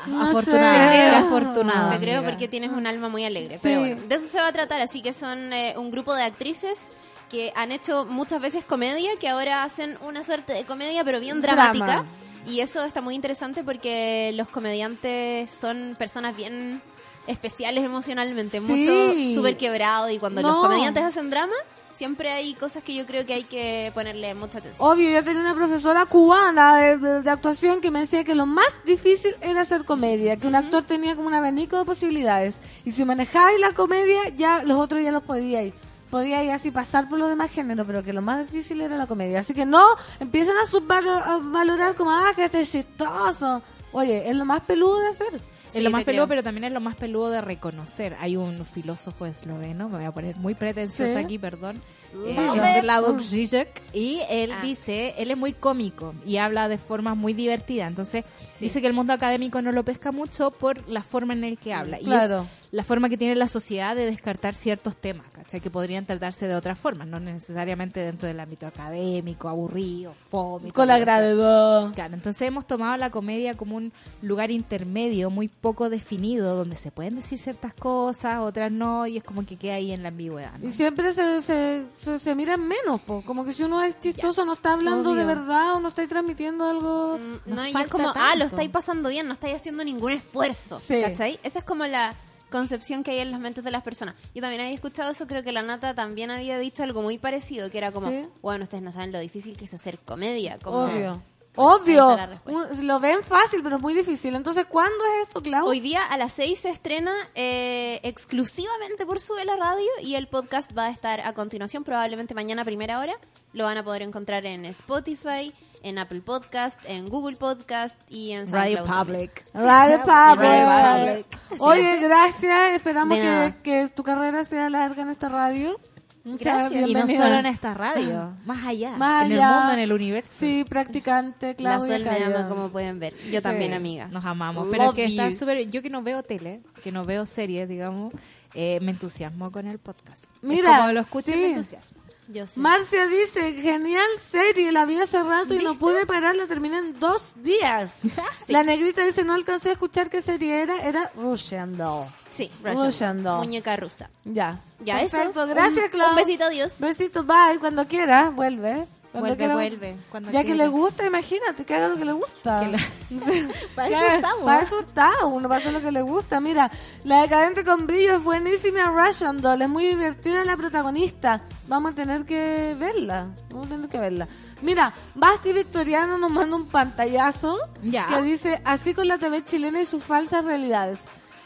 No Afortunada, sé. afortunada. Te creo amiga. porque tienes un alma muy alegre. Sí. Pero bueno, de eso se va a tratar. Así que son eh, un grupo de actrices que han hecho muchas veces comedia, que ahora hacen una suerte de comedia, pero bien Drama. dramática. Y eso está muy interesante porque los comediantes son personas bien especiales emocionalmente, Sí. mucho súper quebrado. Y cuando los comediantes hacen drama, siempre hay cosas que yo creo que hay que ponerle mucha atención. Obvio, yo tenía una profesora cubana de, de- de actuación que me decía que lo más difícil era hacer comedia, que un actor tenía como un abanico de posibilidades. Y si manejabais la comedia, ya los otros ya los podíais. Podíais así pasar por los demás géneros, pero que lo más difícil era la comedia. Así que no empiezan a subvalorar como, ah, que este es chistoso. Oye, es lo más peludo de hacer. Sí, es lo más creo. peludo, pero también es lo más peludo de reconocer. Hay un filósofo esloveno, me voy a poner muy pretenciosa Sí. aquí, perdón, eh, Dame. Slavoj Žižek, y él Ah. dice, él es muy cómico y habla de forma muy divertida. Entonces, dice que el mundo académico no lo pesca mucho por la forma en el que habla. Y Claro. es la forma que tiene la sociedad de descartar ciertos temas, ¿cachai? Que podrían tratarse de otra forma, no necesariamente dentro del ámbito académico, aburrido, fome. Con la gravedad. Claro, entonces hemos tomado la comedia como un lugar intermedio, muy poco definido, donde se pueden decir ciertas cosas, otras no, y es como que queda ahí en la ambigüedad. ¿no? Y siempre se, se, se, se miran menos, po. como que si uno es chistoso, no está hablando obvio. de verdad o no está transmitiendo algo. Mm, No, y es como, ah, lo estáis pasando bien, no estáis haciendo ningún esfuerzo. Sí. ¿Cachai? Esa es como la concepción que hay en las mentes de las personas. Yo también había escuchado eso, creo que la Nata también había dicho algo muy parecido, que era como, Sí. bueno, ustedes no saben lo difícil que es hacer comedia. Como, Obvio. Obvio. Un- lo ven fácil, pero muy difícil. Entonces, ¿cuándo es esto, Clau? Hoy día a las 6 se estrena eh, exclusivamente por Sube la Radio y el podcast va a estar a continuación, probablemente mañana a primera hora. Lo van a poder encontrar en Spotify, en Apple Podcast, en Google Podcast y en SoundCloud. Radio Public. Radio Public. Oye, gracias. Esperamos que, que tu carrera sea larga en esta radio. Muchas Gracias. Y no solo en esta radio, más allá, Más en el mundo, en el universo. Sí, practicante, La Claudia. Sol me ama, como pueden ver. Yo también, amiga. Nos amamos. Love Pero que está you. súper. Yo que no veo tele, que no veo series, digamos, eh, me entusiasmo con el podcast. Es Mira, como lo escucho y me entusiasmo. Yo sí. Marcia dice, genial serie, la vi hace rato y no pude parar, la terminé en dos días. <laughs> La negrita dice, no alcancé a escuchar qué serie era, era Russian Doll. Sí, Russian Russian doll. Muñeca rusa. Ya. Ya Perfecto, eso. gracias Clau. Un besito, adiós. Besito, bye, cuando quiera, vuelve. Cuando Vuelve, quiera. vuelve, cuando ya que le gusta, imagínate, que haga lo que le gusta. Que la- <laughs> <laughs> Para eso estamos. Para eso está, uno para hacer lo que le gusta. Mira, la decadente con brillo es buenísima, Russian Doll, es muy divertida la protagonista. Vamos a tener que verla, vamos a tener que verla. Mira, Basti Victoriano nos manda un pantallazo Ya. que dice, así con la TV chilena y sus falsas realidades.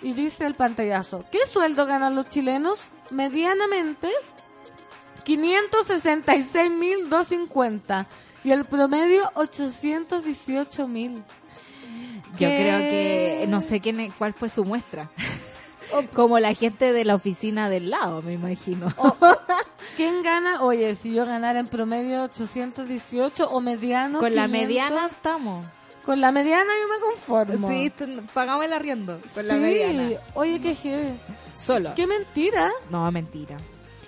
Y dice el pantallazo, ¿qué sueldo ganan los chilenos? Medianamente 566.250 y el promedio 818.000. Yo ¿Qué? creo que no sé quién cuál fue su muestra. <laughs> <laughs> Como la gente de la oficina del lado, me imagino. <laughs> ¿Quién gana? Oye, si yo ganara en promedio 818 o mediano. Con la 500, mediana estamos. Con la mediana yo me conformo. Sí, pagamos el arriendo con la mediana. Oye, qué heavy. Solo. Qué mentira. No, mentira.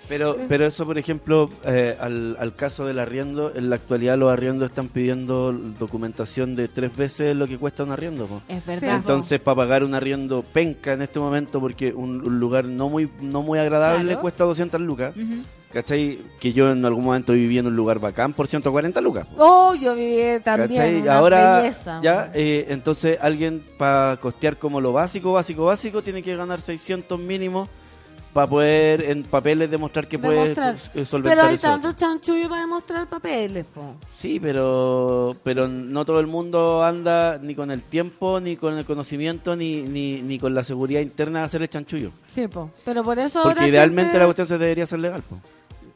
Pero, pero eso, por ejemplo, eh, al, al caso del arriendo, en la actualidad los arriendos están pidiendo documentación de tres veces lo que cuesta un arriendo. po. Es verdad. Entonces, para pagar un arriendo penca en este momento, porque un, un lugar no muy no muy agradable Claro. cuesta 200 lucas. ¿Cachai? Que yo en algún momento viví en un lugar bacán por 140 lucas. Oh, yo vi también. ¿Cachai? una Ahora, belleza. ya, eh, entonces alguien para costear como lo básico, básico, básico, tiene que ganar 600 mínimo para poder en papeles demostrar que puede Demostrar. eh, solventar Pero hay tantos chanchullos para demostrar papeles, po. Sí, pero pero no todo el mundo anda ni con el tiempo, ni con el conocimiento, ni, ni, ni con la seguridad interna de hacer el chanchullo. Sí, po. Pero por eso Porque ahora idealmente la cuestión se debería hacer legal. po.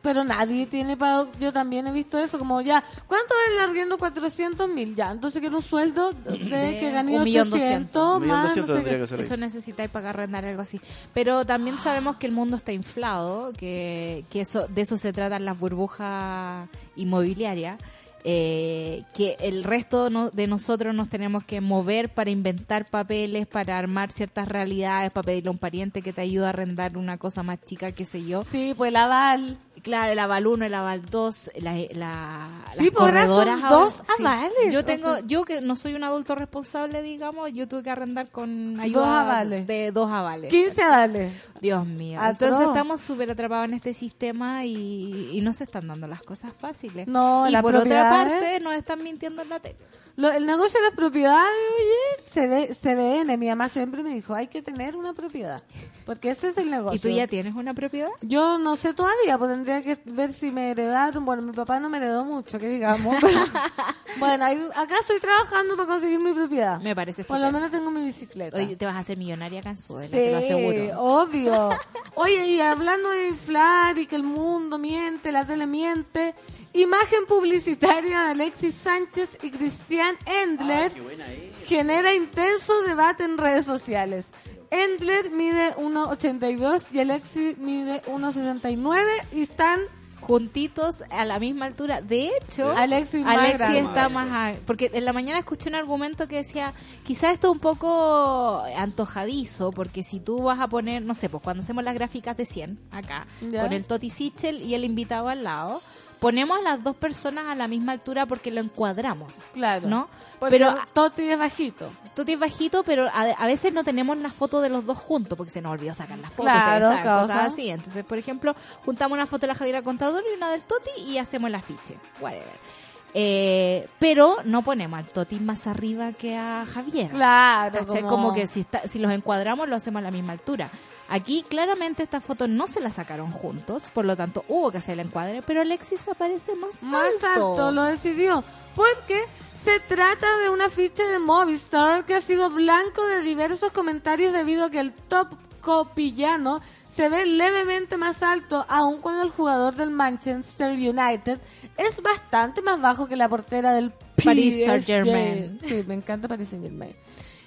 Pero nadie tiene para... Yo también he visto eso, como ya... ¿Cuánto es el arriendo? 400 mil, ya. Entonces quiero un sueldo de, que gané un millón 800 Un millón más, no sé qué. Eso necesitáis para arrendar algo así. Pero también sabemos que el mundo está inflado, que, que eso de eso se tratan las burbujas inmobiliarias, eh, que el resto no- de nosotros nos tenemos que mover para inventar papeles, para armar ciertas realidades, para pedirle a un pariente que te ayude a arrendar una cosa más chica, qué sé yo. Sí, pues el aval. Claro, el aval 1, el aval 2, la, la, Sí, las pues ahora son corredoras dos sí. avales, Yo o tengo, sea- yo que no soy un adulto responsable, digamos, yo tuve que arrendar con Dos ayuda avales. de dos avales. 15 dale. Dios mío. Atroz. Entonces estamos súper atrapados en este sistema y, y no se están dando las cosas fáciles. No, y por otra parte nos están mintiendo en la tele. Lo- el negocio de las propiedades, oye, se ve, CDN, mi mamá siempre me dijo, hay que tener una propiedad, porque ese es el negocio. ¿Y tú ya tienes una propiedad? Yo no sé todavía, pues tendría que ver si me heredaron. Bueno, mi papá no me heredó mucho, que digamos. pero- <laughs> bueno, ahí- acá estoy trabajando para conseguir mi propiedad. Me parece Por lo menos tengo mi bicicleta. Oye, te vas a hacer millonaria acá en Suela, Sí, te lo aseguro. obvio. <laughs> Oye, y hablando de inflar y que el mundo miente, la tele miente, imagen publicitaria de Alexis Sánchez y Cristian Endler genera intenso debate en redes sociales. Endler mide 1,82 y Alexis mide 1,69 y están juntitos a la misma altura. De hecho, grande. está más... a- porque en la mañana escuché un argumento que decía, quizás esto es un poco antojadizo, porque si tú vas a poner, no sé, pues cuando hacemos las gráficas de 100, acá, Ya. con el Toti Sichel y el invitado al lado, ponemos a las dos personas a la misma altura porque lo encuadramos. Claro. ¿No? Porque Pero Toti es bajito. Toti es bajito, pero a, a veces no tenemos la foto de los dos juntos porque se nos olvidó sacar la foto, Claro, saben, cosas así. Entonces, por ejemplo, juntamos una foto de la Javiera Contador y una del Toti y hacemos el afiche. Whatever. Eh, pero no ponemos al Toti más arriba que a Javier. Claro. ¿Cachai? Como... que si, está, si los encuadramos lo hacemos a la misma altura. Aquí claramente esta foto no se la sacaron juntos, por lo tanto hubo que hacer el encuadre, pero Alexis aparece más, más alto lo decidió. Porque se trata de una ficha de Movistar que ha sido blanco de diversos comentarios debido a que el top copillano se ve levemente más alto, aun cuando el jugador del Manchester United es bastante más bajo que la portera del Paris PSG. Saint-Germain. Sí, me encanta Paris Saint-Germain.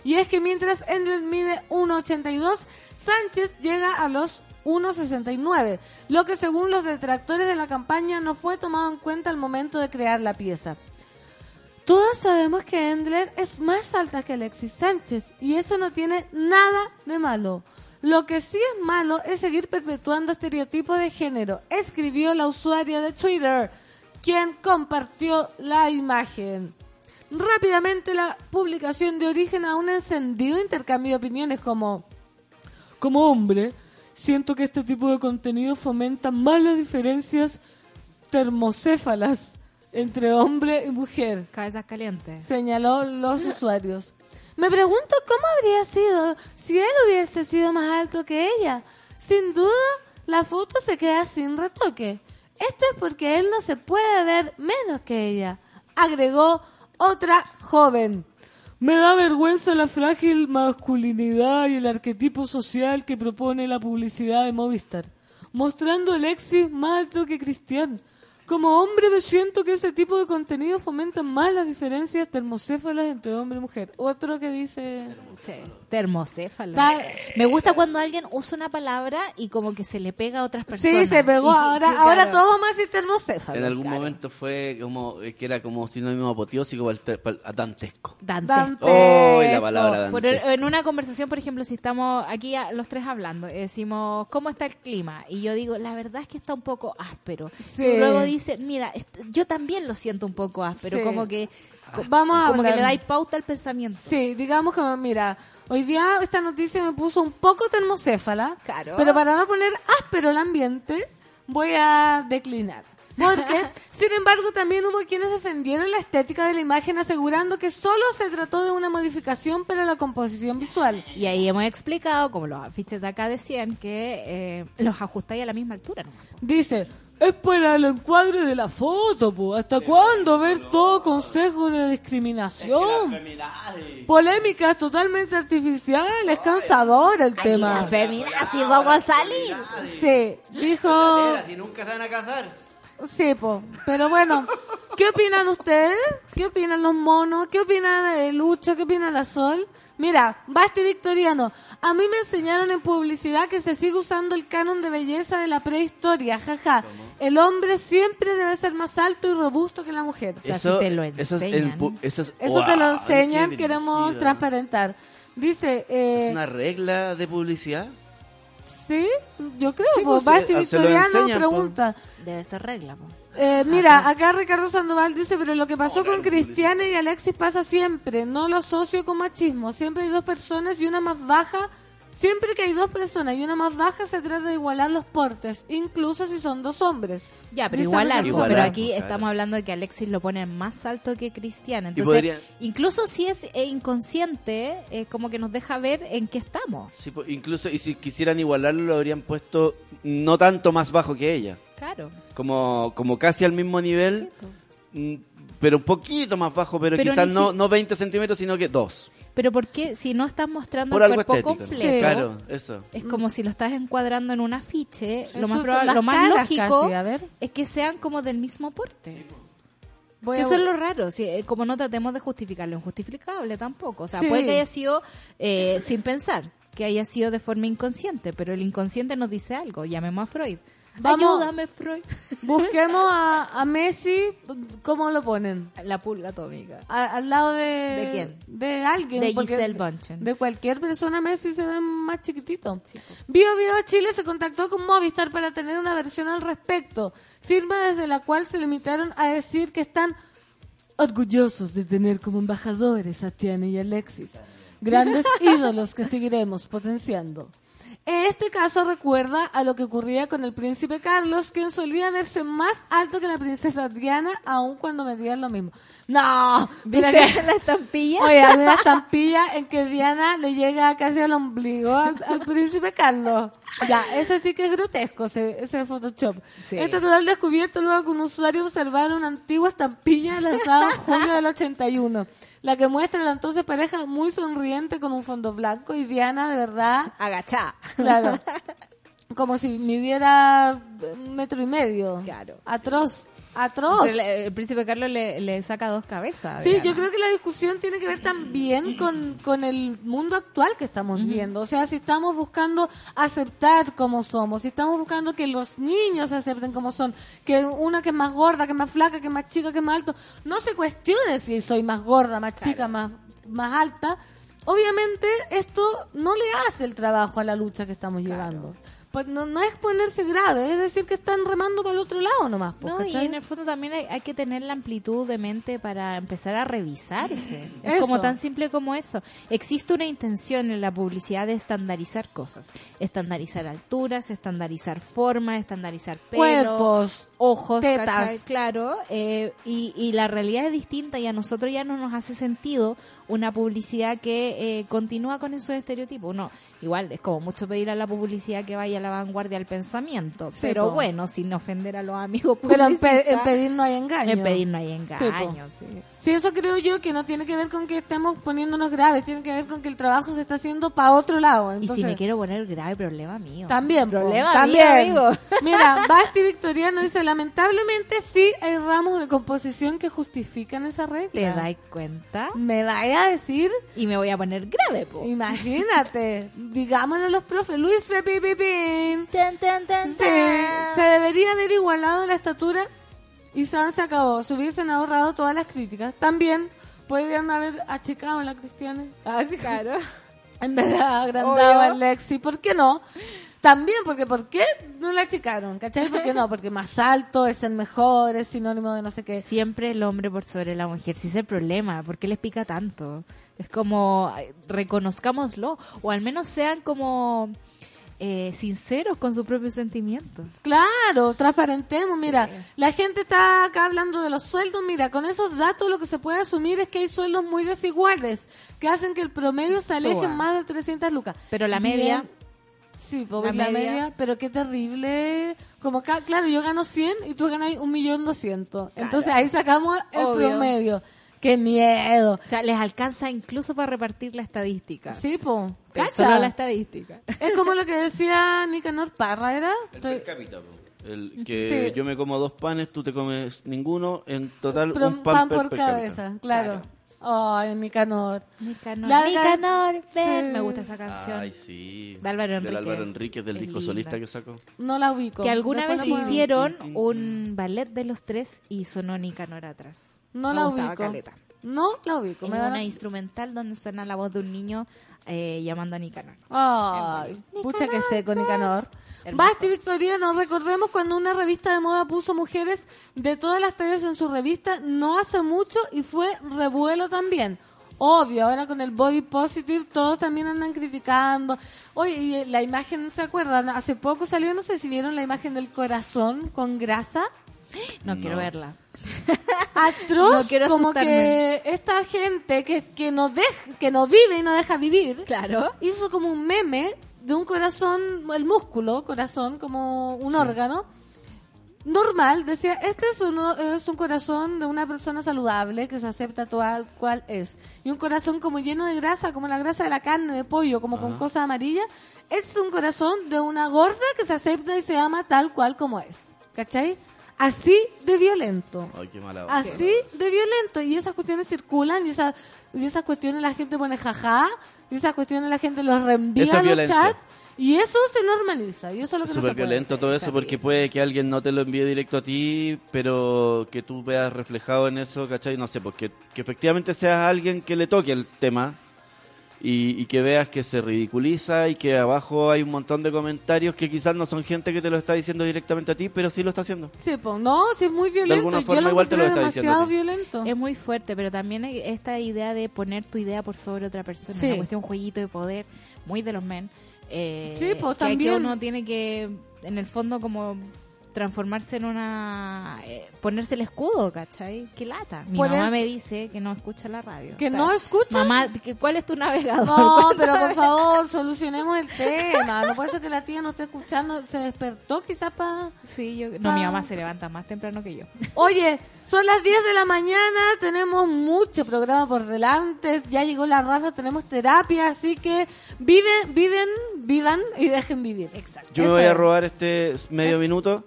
Y es que mientras Endler mide 1,82, Sánchez llega a los 1,69, lo que según los detractores de la campaña no fue tomado en cuenta al momento de crear la pieza. Todos sabemos que Endler es más alta que Alexis Sánchez y eso no tiene nada de malo. Lo que sí es malo es seguir perpetuando estereotipos de género, escribió la usuaria de Twitter, quien compartió la imagen. Rápidamente la publicación de origen a un encendido intercambio de opiniones como como hombre, siento que este tipo de contenido fomenta malas diferencias termocéfalas entre hombre y mujer, Cabezas calientes. señaló los usuarios. Me pregunto cómo habría sido si él hubiese sido más alto que ella. Sin duda, la foto se queda sin retoque. Esto es porque él no se puede ver menos que ella, agregó otra joven. Me da vergüenza la frágil masculinidad y el arquetipo social que propone la publicidad de Movistar, mostrando a Alexis más alto que Cristian. Como hombre me siento que ese tipo de contenido fomenta más las diferencias termocéfalas entre hombre y mujer. Otro que dice... Sí, termocéfalo. Me gusta cuando alguien usa una palabra y como que se le pega a otras personas. Sí, se pegó. Y- ahora, ahora claro. todos vamos a decir termocéfalos. En algún claro. momento fue como eh, que era como sinónimo apoteósico para para a dantesco. Dante. Dante. Oh, y la palabra Por- dantesco. en una conversación, por ejemplo, si estamos aquí a- los tres hablando, eh, decimos, ¿cómo está el clima? Y yo digo, la verdad es que está un poco áspero. Sí. Y luego dice, mira, est- yo también lo siento un poco áspero, Sí. como que Vamos a como que le dais pauta al pensamiento. Sí, digamos que, mira, hoy día esta noticia me puso un poco termocéfala, Claro. pero para no poner áspero el ambiente, voy a declinar. Porque, <laughs> sin embargo, también hubo quienes defendieron la estética de la imagen asegurando que solo se trató de una modificación para la composición visual. Y ahí hemos explicado, como los afiches de acá decían, que eh, los ajustáis a la misma altura. ¿no? Dice, es para el encuadre de la foto, po. ¿Hasta cuándo ver todo consejo de discriminación? Polémicas totalmente artificiales, cansador el tema. así vamos a salir. Sí, dijo... Si nunca se van a casar. Sí, po. Pero bueno, ¿qué opinan ustedes? ¿Qué opinan los monos? ¿Qué opinan de Lucho? ¿Qué opina la Sol? Mira, Basti Victoriano, a mí me enseñaron en publicidad que se sigue usando el canon de belleza de la prehistoria, jaja. El hombre siempre debe ser más alto y robusto que la mujer. O sea, si te lo eso es el enseñan. eso es- Eso te lo enseñan, queremos transparentar. Dice, eh, ¿Es una regla de publicidad? ¿Sí? Yo creo, Sí, pues, Basti se- se lo Victoriano enseñan, pregunta. Debe ser regla, po. Eh, mira, acá Ricardo Sandoval dice, pero lo que pasó con Cristiana y Alexis pasa siempre, no lo asocio con machismo, siempre hay dos personas y una más baja, siempre que hay dos personas y una más baja se trata de igualar los portes, incluso si son dos hombres. Ya, pero igualar, pero aquí claro. estamos hablando de que Alexis lo pone más alto que Cristian. Entonces, podría- incluso si es eh, inconsciente, eh, como que nos deja ver en qué estamos. Sí, incluso, y si quisieran igualarlo, lo habrían puesto no tanto más bajo que ella. Claro. Como, como casi al mismo nivel, mm, pero un poquito más bajo, pero, Pero quizás no, si- no 20 centímetros, sino que 2. Pero ¿por qué si no estás mostrando Por el cuerpo estético. completo? Sí. Claro, eso. Es como si lo estás encuadrando en un afiche. Eso Lo más, probable- lo más lógico casi, a ver. es que sean como del mismo porte. Sí, a- eso es lo raro. sí, eh, como no tratemos de justificar lo injustificable tampoco. O sea, Sí. puede que haya sido eh, sin pensar, que haya sido de forma inconsciente, pero el inconsciente nos dice algo. Llamemos a Freud. Vamos. Ayúdame, Freud. Busquemos a, a Messi, ¿cómo lo ponen? La pulga atómica. A- al lado de... ¿De quién? De alguien. De Giselle Bunchen. De cualquier persona Messi se ve más chiquitito. Bio Bio Chile se contactó con Movistar para tener una versión al respecto, firma desde la cual se limitaron a decir que están orgullosos de tener como embajadores a Tiana y Alexis, grandes <laughs> ídolos que seguiremos potenciando. Este caso recuerda a lo que ocurría con el príncipe Carlos, quien solía verse más alto que la princesa Diana, aun cuando medían lo mismo. No, mira ¿Viste que- la estampilla? Oye, hay una estampilla en que Diana le llega casi al ombligo al, al príncipe Carlos. Ya, ese sí que es grotesco, ese, ese Photoshop. Sí. Esto quedó al descubierto luego que un usuario observara una antigua estampilla lanzada en junio del 81, la que muestra la entonces pareja muy sonriente con un fondo blanco y Diana de verdad, Agachá. claro, <laughs> como si midiera un metro y medio. Claro. Atroz, atroz. Le- el príncipe Carlos le, le saca dos cabezas. Sí, yo creo que la discusión tiene que ver también con, con el mundo actual que estamos viviendo. O sea, si estamos buscando aceptar como somos, si estamos buscando que los niños acepten como son, que una que es más gorda, que es más flaca, que es más chica, que es más alto, no se cuestione si soy más gorda, más chica, más, más alta. Obviamente esto no le hace el trabajo a la lucha que estamos llevando. Pues no, no es ponerse grave, es decir que están remando para el otro lado nomás. pues, No, y ¿cachai? en el fondo también hay, hay que tener la amplitud de mente para empezar a revisarse. Es como tan simple como eso. Existe una intención en la publicidad de estandarizar cosas. Estandarizar alturas, estandarizar formas, estandarizar pelo, Cuerpos, ojos, tetas. ¿cachai? Claro. eh, y, y la realidad es distinta y a nosotros ya no nos hace sentido una publicidad que eh, continúa con esos estereotipos. No, igual es como mucho pedir a la publicidad que vaya a la vanguardia del pensamiento. Sí, pero po. bueno, sin ofender a los amigos Pero en, pe- publicistas, en pedir no hay engaño. en pedir no hay Sí, engaño. po. sí. Sí, eso creo yo que no tiene que ver con que estemos poniéndonos graves, tiene que ver con que el trabajo se está haciendo para otro lado. Y Entonces, si me quiero poner grave, problema mío. También, problema también. mío, amigo. <laughs> Mira, Basti Victoriano dice, lamentablemente sí hay ramos de composición que justifican esa regla. ¿Te das cuenta? ¿Me vaya a decir? Y me voy a poner grave, po. Imagínate, <laughs> digámosle a los profes, Luis Pepipipín, Sí, se debería haber igualado la estatura y San se acabó. Se hubiesen ahorrado todas las críticas. También podrían haber achicado a la Cristiana. Así, claro. <laughs> En vez de agrandado Obvio. a Lexi. ¿Por qué no? También, porque ¿por qué no la achicaron? ¿Cachai? ¿Por qué no? Porque más alto es el mejor, es sinónimo de no sé qué. Siempre el hombre por sobre la mujer. Si es el problema, ¿por qué les pica tanto? Es como, reconozcámoslo. O al menos sean como eh, sinceros con sus propios sentimientos. Claro, transparentemos. Mira, la gente está acá hablando de los sueldos. Mira, con esos datos lo que se puede asumir es que hay sueldos muy desiguales que hacen que el promedio se aleje más de 300 lucas. Pero la Bien. media- Sí, la la, media, media- pero qué terrible. Como acá, claro, yo gano 100 y tú ganas un millón doscientos. Entonces ahí sacamos el Obvio. promedio. Qué miedo. O sea, les alcanza incluso para repartir la estadística. Sí, po. Cacha. solo la estadística. Es como lo que decía Nicanor Parra, ¿era? El Estoy- per cápita, po. El que Sí. yo me como dos panes, tú te comes ninguno, en total Pero un pan, per- por per cápita. cabeza, claro. Ay, Nicanor. Nicanor, La- Nicanor, ven. Sí. Me gusta esa canción. Ay, sí. De Álvaro Del Enríquez. Álvaro Enríquez, del Es disco linda. solista que sacó. No la ubico. Que alguna Después vez hicieron un ballet de los tres y sonó Nicanor atrás. No Me la ubico. caleta. No la ubico. Es me van a- una instrumental donde suena la voz de un niño eh, llamando a Nicanor. Ay, pucha que seco, Nicanor. Basti Victoriano, recordemos cuando una revista de moda puso mujeres de todas las tallas en su revista, no hace mucho y fue revuelo también. Obvio, ahora con el body positive todos también andan criticando. Oye, y eh, la imagen, ¿se acuerdan? Hace poco salió, no sé si vieron la imagen del corazón con grasa. No, quiero verla. <laughs> Atroz, No quiero como que esta gente que, que, no deja, que no vive y no deja vivir, Claro. hizo como un meme de un corazón, el músculo, corazón, como un órgano, normal. Decía, este es, uno, es un corazón de una persona saludable que se acepta tal cual es. Y un corazón como lleno de grasa, como la grasa de la carne, de pollo, como con cosas amarillas. Es un corazón de una gorda que se acepta y se ama tal cual como es. ¿Cachai? Así de violento. Ay, qué mala onda. Así de violento. Y esas cuestiones circulan y, esa- y esas cuestiones la gente pone jaja. Y esas cuestiones la gente los reenvía Eso es a los violencia. chats. Y eso se normaliza. Y eso es lo que Es no se súper puede violento hacer. todo eso porque puede que alguien no te lo envíe directo a ti, pero que tú veas reflejado en eso, ¿cachai? No sé, porque que efectivamente seas alguien que le toque el tema y, y que veas que se ridiculiza y que abajo hay un montón de comentarios que quizás no son gente que te lo está diciendo directamente a ti, pero sí lo está haciendo. Sí, pues no, sí es muy violento. alguna Yo forma lo igual te lo está diciendo demasiado ti. violento. Es muy fuerte, pero también esta idea de poner tu idea por sobre otra persona. Sí. Una cuestión, un jueguito de poder, muy de los men. Eh, Sí, pues, que, que también. uno tiene que, en el fondo, como transformarse en una... eh, ponerse el escudo, ¿cachai? Qué lata. Mi Por mamá me dice que no escucha la radio. ¿Que O sea, no escucha? Mamá, ¿cuál es tu navegador? No, <laughs> pero por favor, solucionemos el tema. No puede ser que la tía no esté escuchando. Se despertó quizás para... Sí, yo, no, mi mamá se levanta más temprano que yo. Oye, son las 10 de la mañana, tenemos mucho programa por delante, ya llegó la raza, tenemos terapia, así que viven, viven, vivan y dejen vivir. Exacto. Yo me voy a robar este medio minuto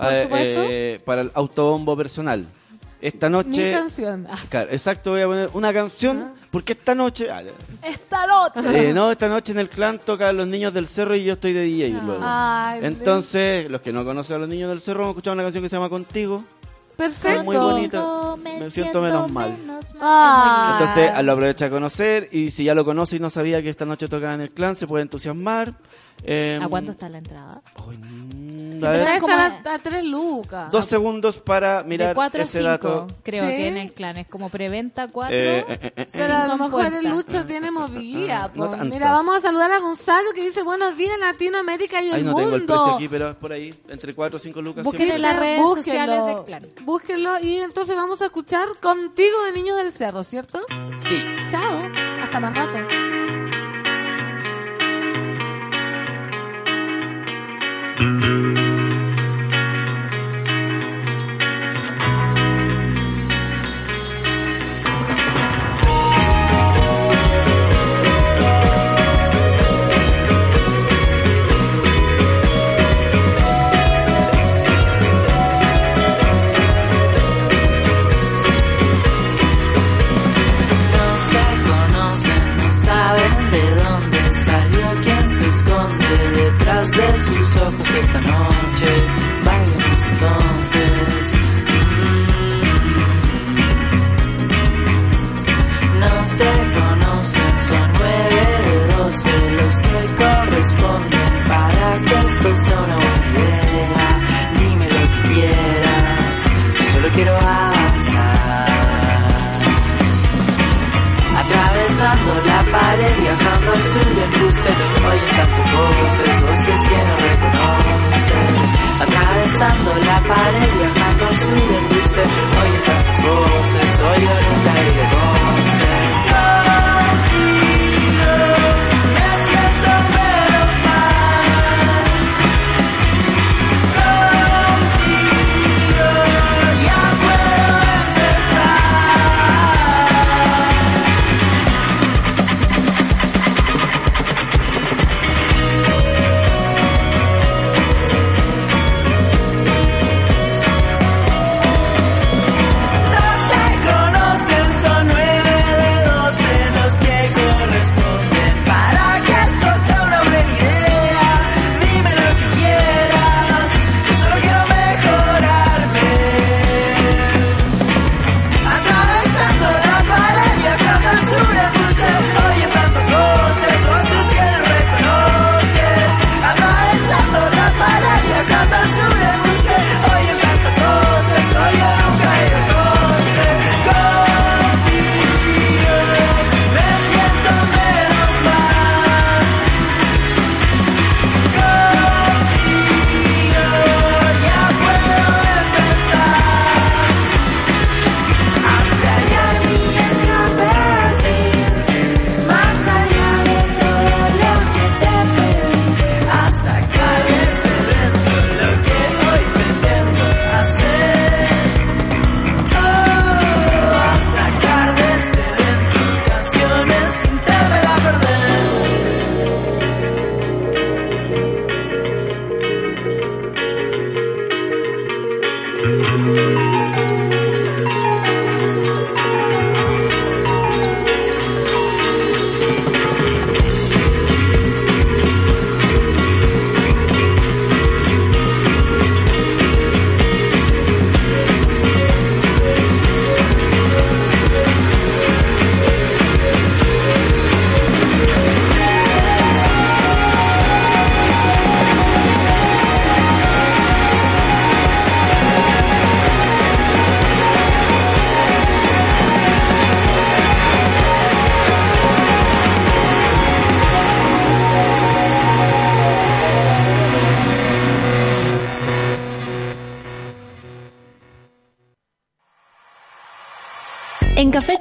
Por eh, supuesto. eh, para el autobombo personal. Esta Mi noche... canción. Ah. Claro, exacto, voy a poner una canción porque esta noche... ah, Esta noche. Eh, no, esta noche en el clan tocan los niños del cerro y yo estoy de DJ luego. Ay, Entonces, los que no conocen a los niños del cerro, vamos a escuchar una canción que se llama Contigo. Perfecto. muy bonita. Me siento menos mal. Ah. Entonces, lo aprovecha a conocer y si ya lo conoce y no sabía que esta noche tocaba en el clan, se puede entusiasmar. Eh, ¿A cuánto está la entrada? mm, Sí, a pero ver, es como- a, a tres lucas. dos segundos para de mirar 4 a ese 5, dato. creo Sí. que en el clan. Es como preventa 4. Eh, eh, eh, Pero a lo Cinco mejor el. Lucho tiene movida. No. Mira, vamos a saludar a Gonzalo que dice buenos días Latinoamérica y el Ahí no mundo. tengo el precio aquí, pero es por ahí, entre 4 o 5 lucas. Busquen siempre. en las redes Búsquenlo. sociales del clan. Búsquenlo y entonces vamos a escuchar contigo de Niños del Cerro, ¿cierto? Sí. Chao, hasta más rato. No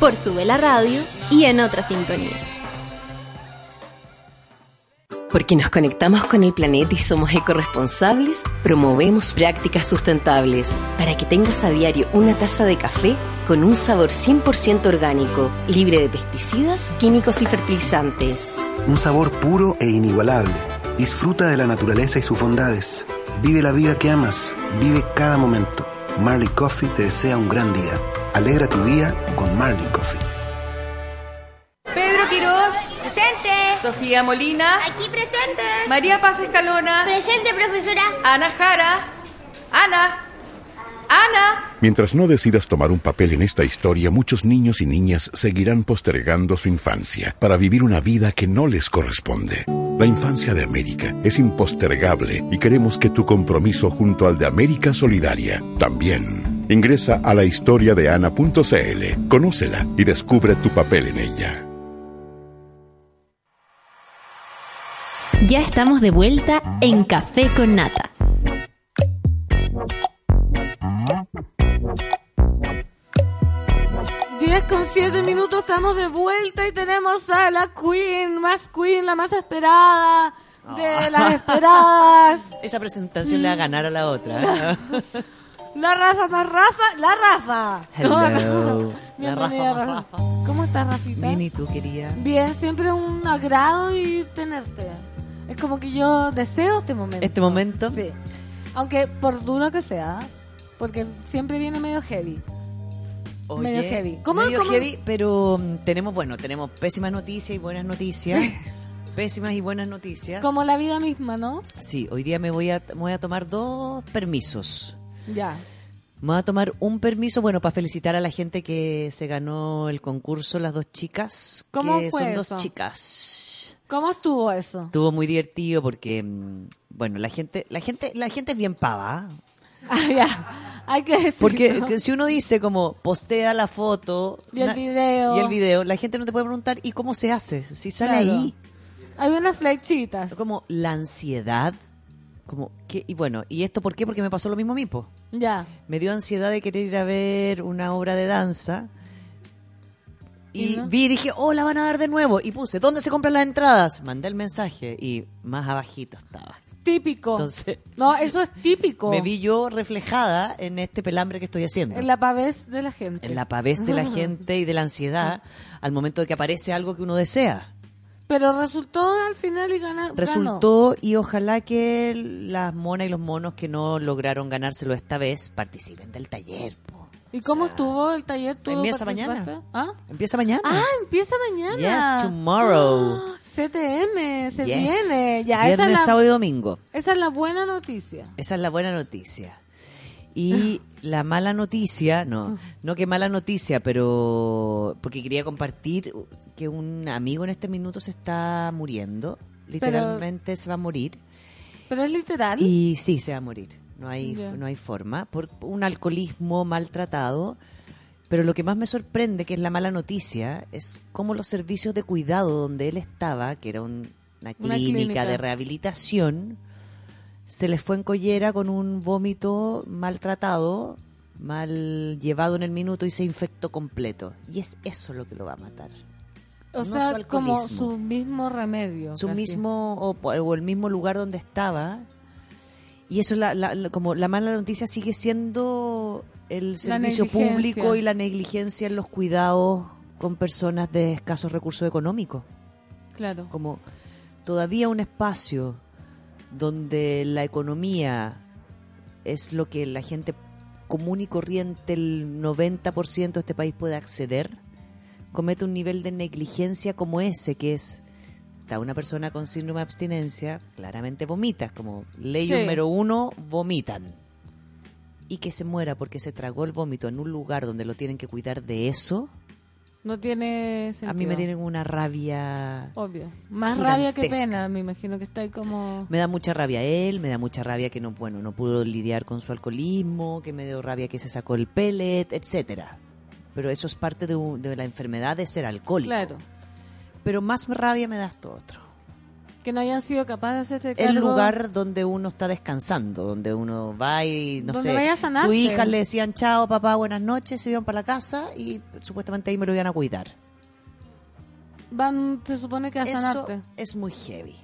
por Sube la Radio y en otra sintonía. Porque nos conectamos con el planeta y somos ecoresponsables, promovemos prácticas sustentables para que tengas a diario una taza de café con un sabor 100% orgánico, libre de pesticidas, químicos y fertilizantes. Un sabor puro e inigualable. Disfruta de la naturaleza y sus bondades. Vive la vida que amas. Vive cada momento. Marley Coffee te desea un gran día. Alegra tu día con Marley Coffee. Pedro Quirós, Presente. Sofía Molina, Aquí presente. María Paz Escalona, Presente, profesora. Ana Jara, Ana, Ana. Mientras no decidas tomar un papel en esta historia, muchos niños y niñas seguirán postergando su infancia para vivir una vida que no les corresponde. La infancia de América es impostergable y queremos que tu compromiso junto al de América Solidaria también. Ingresa a la historia de Ana.cl, conócela y descubre tu papel en ella. Ya estamos de vuelta en Café con Nata. Diez con siete minutos, estamos de vuelta y tenemos a la Queen, más Queen, la más esperada de las esperadas. <laughs> Esa presentación le va a ganar a la otra. <laughs> La Rafa más Rafa, la Rafa. Hello. Bienvenida, La Rafa más Rafa. ¿Cómo estás, Rafita? Bien, ¿y tú, querida? Bien, siempre un agrado y tenerte. Es como que yo deseo este momento. ¿Este momento? Sí. Aunque por duro que sea, porque siempre viene medio heavy. Oye, Medio heavy. ¿Cómo- medio cómo- heavy, pero mm, tenemos, bueno, tenemos pésimas noticias y buenas noticias. pésimas y buenas noticias. Como la vida misma, ¿no? Sí, hoy día me voy a, me voy a tomar dos permisos. Ya. Me voy a tomar un permiso, bueno, para felicitar a la gente que se ganó el concurso, las dos chicas. ¿Cómo que fue son eso? dos chicas. ¿Cómo estuvo eso? Estuvo muy divertido porque, mm, bueno, la gente, la gente, la gente es bien pava. ¿ah? <laughs> Ah, ya. Hay que decir. Porque que si uno dice como postea la foto Y el na- video. y el video, la gente no te puede preguntar ¿y cómo se hace? Si sale Claro. ahí, Hay unas flechitas. como la ansiedad, como que y bueno, ¿y esto por qué? Porque me pasó lo mismo a mí, po. Ya. Me dio ansiedad de querer ir a ver una obra de danza. Y ¿Y no? vi y dije, oh, la van a dar de nuevo. Y puse, ¿dónde se compran las entradas? Mandé el mensaje y más abajito estaba. Típico. Entonces, no, eso es típico. me vi yo reflejada en este pelambre que estoy haciendo. En la pavés de la gente. en la pavés de la <laughs> gente y de la ansiedad al momento de que aparece algo que uno desea. Pero resultó al final y ganó. Resultó y ojalá que las monas y los monos que no lograron ganárselo esta vez participen del taller. po. ¿Y cómo estuvo el taller? ¿Tú Empieza mañana. ¿Ah? Empieza mañana. Ah, empieza mañana. Yes, tomorrow. <gasps> Ah, CTM, se Yes. viene. Ya, esa Viernes, es, la, sábado y domingo. esa es la buena noticia. Esa es la buena noticia. Y la mala noticia, no, no que mala noticia, pero porque quería compartir que un amigo en este minuto se está muriendo, literalmente se va a morir. Pero es literal. Y sí, se va a morir. No hay, no hay forma. Por un alcoholismo maltratado. Pero lo que más me sorprende, que es la mala noticia, es cómo los servicios de cuidado donde él estaba, que era un- una, Una clínica, de rehabilitación, se les fue en collera con un vómito maltratado, mal llevado en el minuto y se infectó completo. Y es eso lo que lo va a matar. O No su sea, como alcoholismo. su mismo remedio. su casi. mismo o el mismo lugar donde estaba y eso la, la- la- como la mala noticia sigue siendo el servicio público y la negligencia en los cuidados con personas de escasos recursos económicos Claro. como todavía un espacio donde la economía es lo que la gente común y corriente, el 90% de este país puede acceder, comete un nivel de negligencia como ese, que es, una persona con síndrome de abstinencia, claramente vomitas, como ley Sí. número uno, vomitan. Y que se muera porque se tragó el vómito en un lugar donde lo tienen que cuidar de eso, No tiene sentido. a mí me tienen una rabia Obvio. Más rabia que pena, me imagino que está ahí como... Me da mucha rabia él, me da mucha rabia que no, bueno, no pudo lidiar con su alcoholismo, que me dio rabia que se sacó el pellet, etcétera. Pero eso es parte de, un- de la enfermedad de ser alcohólico. Claro. Pero más rabia me da esto otro. Que no hayan sido capaces de hacerse El cargo- lugar donde uno está descansando, donde uno va y, no Donde sé, vaya a su hija le decían chao, papá, buenas noches, se iban para la casa y supuestamente ahí me lo iban a cuidar. Van, se supone que a Eso sanarte. es muy heavy.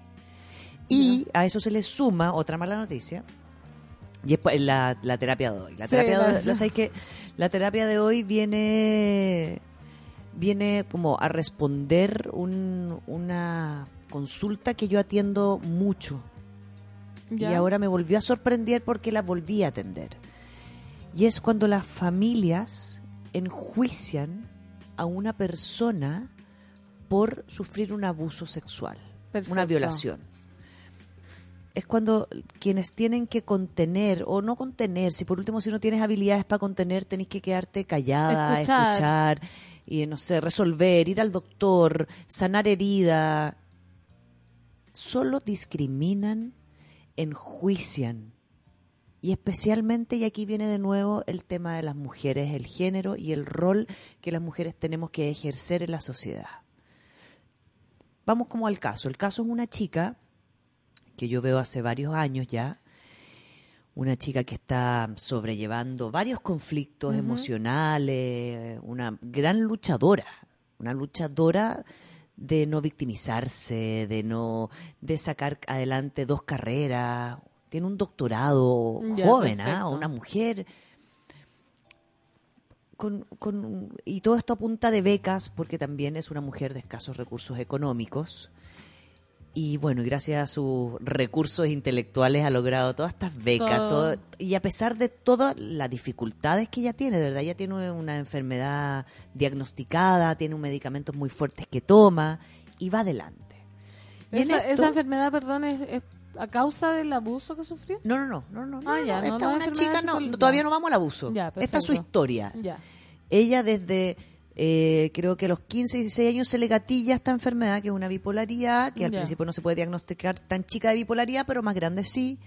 Y a eso se le suma otra mala noticia. Y es la, la terapia de hoy. La Sí, terapia, la- de, la- ¿sabes qué? la terapia de hoy viene viene como a responder un- una consulta que yo atiendo mucho. Ya. Y ahora me volvió a sorprender porque la volví a atender. Y es cuando las familias enjuician a una persona por sufrir un abuso sexual, una violación. Es cuando quienes tienen que contener, o no contener, si por último si no tienes habilidades para contener, tenés que quedarte callada, Escuchar. escuchar, y no sé, resolver, ir al doctor, sanar herida. Solo discriminan, enjuician. Y especialmente, y aquí viene de nuevo el tema de las mujeres, el género y el rol que las mujeres tenemos que ejercer en la sociedad. Vamos como al caso. El caso es una chica que yo veo hace varios años ya, una chica que está sobrellevando varios conflictos emocionales, una gran luchadora, una luchadora de no victimizarse, de no de sacar adelante dos carreras, tiene un doctorado joven, ¿ah? perfecto. una mujer con, con- y todo esto a punta de becas, porque también es una mujer de escasos recursos económicos. Y bueno, y gracias a sus recursos intelectuales ha logrado todas estas becas. Todo- y a pesar de todas las dificultades que ella tiene, de verdad, ella tiene una enfermedad diagnosticada, tiene un medicamentos muy fuertes que toma y va adelante. Y en Esa, esto- esa enfermedad, perdón, es, es a causa del abuso que sufrió. No, no, no, no, no, Ah, no, ya, no, esta no una chica, no, todavía no vamos al abuso. Ya, Esta es su historia. Ya. Ella desde, eh, creo que a los 15, 16 años se le gatilla esta enfermedad, que es una bipolaridad, que al principio no se puede diagnosticar tan chica de bipolaridad, pero más grande sí.